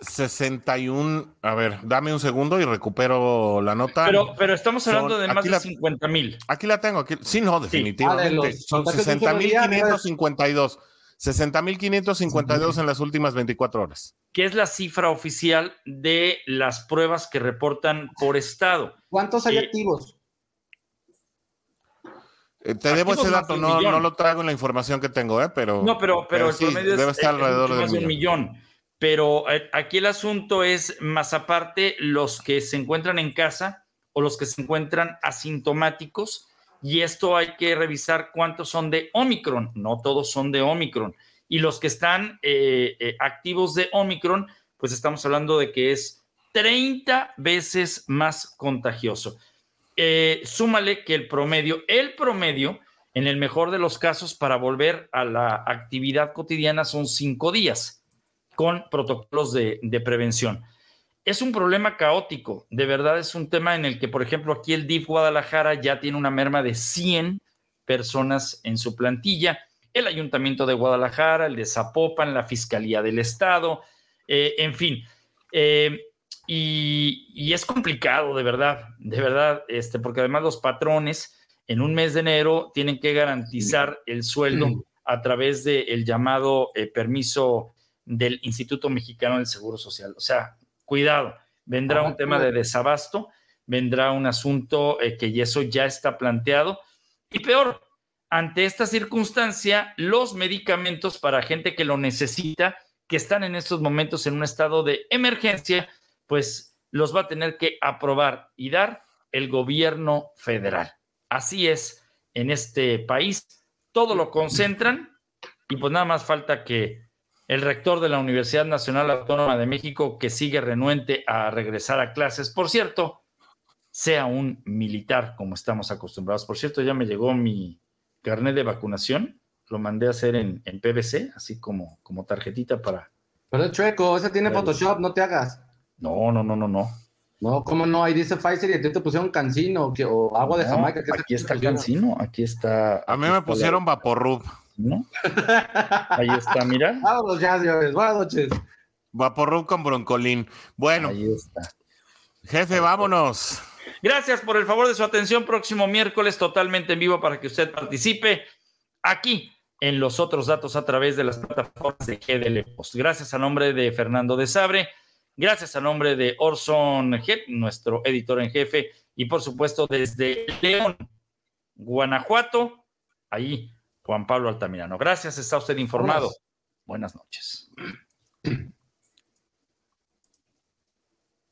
61, a ver, dame un segundo y recupero la nota. Pero, pero estamos hablando de más de 50 mil. Aquí la tengo, aquí, sí, no, definitivamente. Ah, Son 60.552. 60.552 en las últimas 24 horas. ¿Qué es la cifra oficial de las pruebas que reportan por estado? ¿Cuántos hay eh, activos? Eh, te debo ese dato, no, no, lo traigo en la información que tengo, ¿eh? pero. No, pero, pero, el promedio debe estar alrededor de un millón. Pero aquí el asunto es, más aparte, los que se encuentran en casa o los que se encuentran asintomáticos y esto hay que revisar cuántos son de Omicron. No todos son de Omicron. Y los que están eh, eh, activos de Omicron, pues estamos hablando de que es 30 veces más contagioso. Eh, súmale que el promedio, el promedio, en el mejor de los casos, para volver a la actividad cotidiana son cinco días con protocolos de prevención es un problema caótico. De verdad es un tema en el que, por ejemplo, aquí el DIF Guadalajara ya tiene una merma de 100 personas en su plantilla. El Ayuntamiento de Guadalajara, el de Zapopan, la Fiscalía del Estado, eh, en fin. Eh, y, es complicado, de verdad, de verdad, este, porque además los patrones en un mes de enero tienen que garantizar el sueldo a través del llamado eh, permiso del Instituto Mexicano del Seguro Social. O sea, cuidado, vendrá un tema de desabasto, vendrá un asunto eh, que eso ya está planteado. Y peor, ante esta circunstancia, los medicamentos para gente que lo necesita, que están en estos momentos en un estado de emergencia, pues los va a tener que aprobar y dar el gobierno federal. Así es en este país, todo lo concentran y pues nada más falta que el rector de la Universidad Nacional Autónoma de México, que sigue renuente a regresar a clases, por cierto, sea un militar, como estamos acostumbrados. Por cierto, ya me llegó mi carnet de vacunación, lo mandé a hacer en, en PVC, así como, como tarjetita para... Pero chueco, ese tiene Photoshop, no te hagas. No, no, no, no, no. No, ¿cómo no? Ahí dice Pfizer y a ti te pusieron cancino o, agua de Jamaica. aquí está cancino, aquí está. A mí me pusieron Vaporrub. ¿No? Ahí está, mira. Vámonos ya, señores. Buenas noches. Vaporru con broncolín. Bueno. Ahí está. Jefe, vámonos. Gracias por el favor de su atención. Próximo miércoles totalmente en vivo para que usted participe aquí en los otros datos a través de las plataformas de GDL Post. Gracias a nombre de Fernando de Sabre, gracias a nombre de Orson Head, nuestro editor en jefe, y por supuesto desde León, Guanajuato, ahí Juan Pablo Altamirano. Gracias, está usted informado. Buenas noches.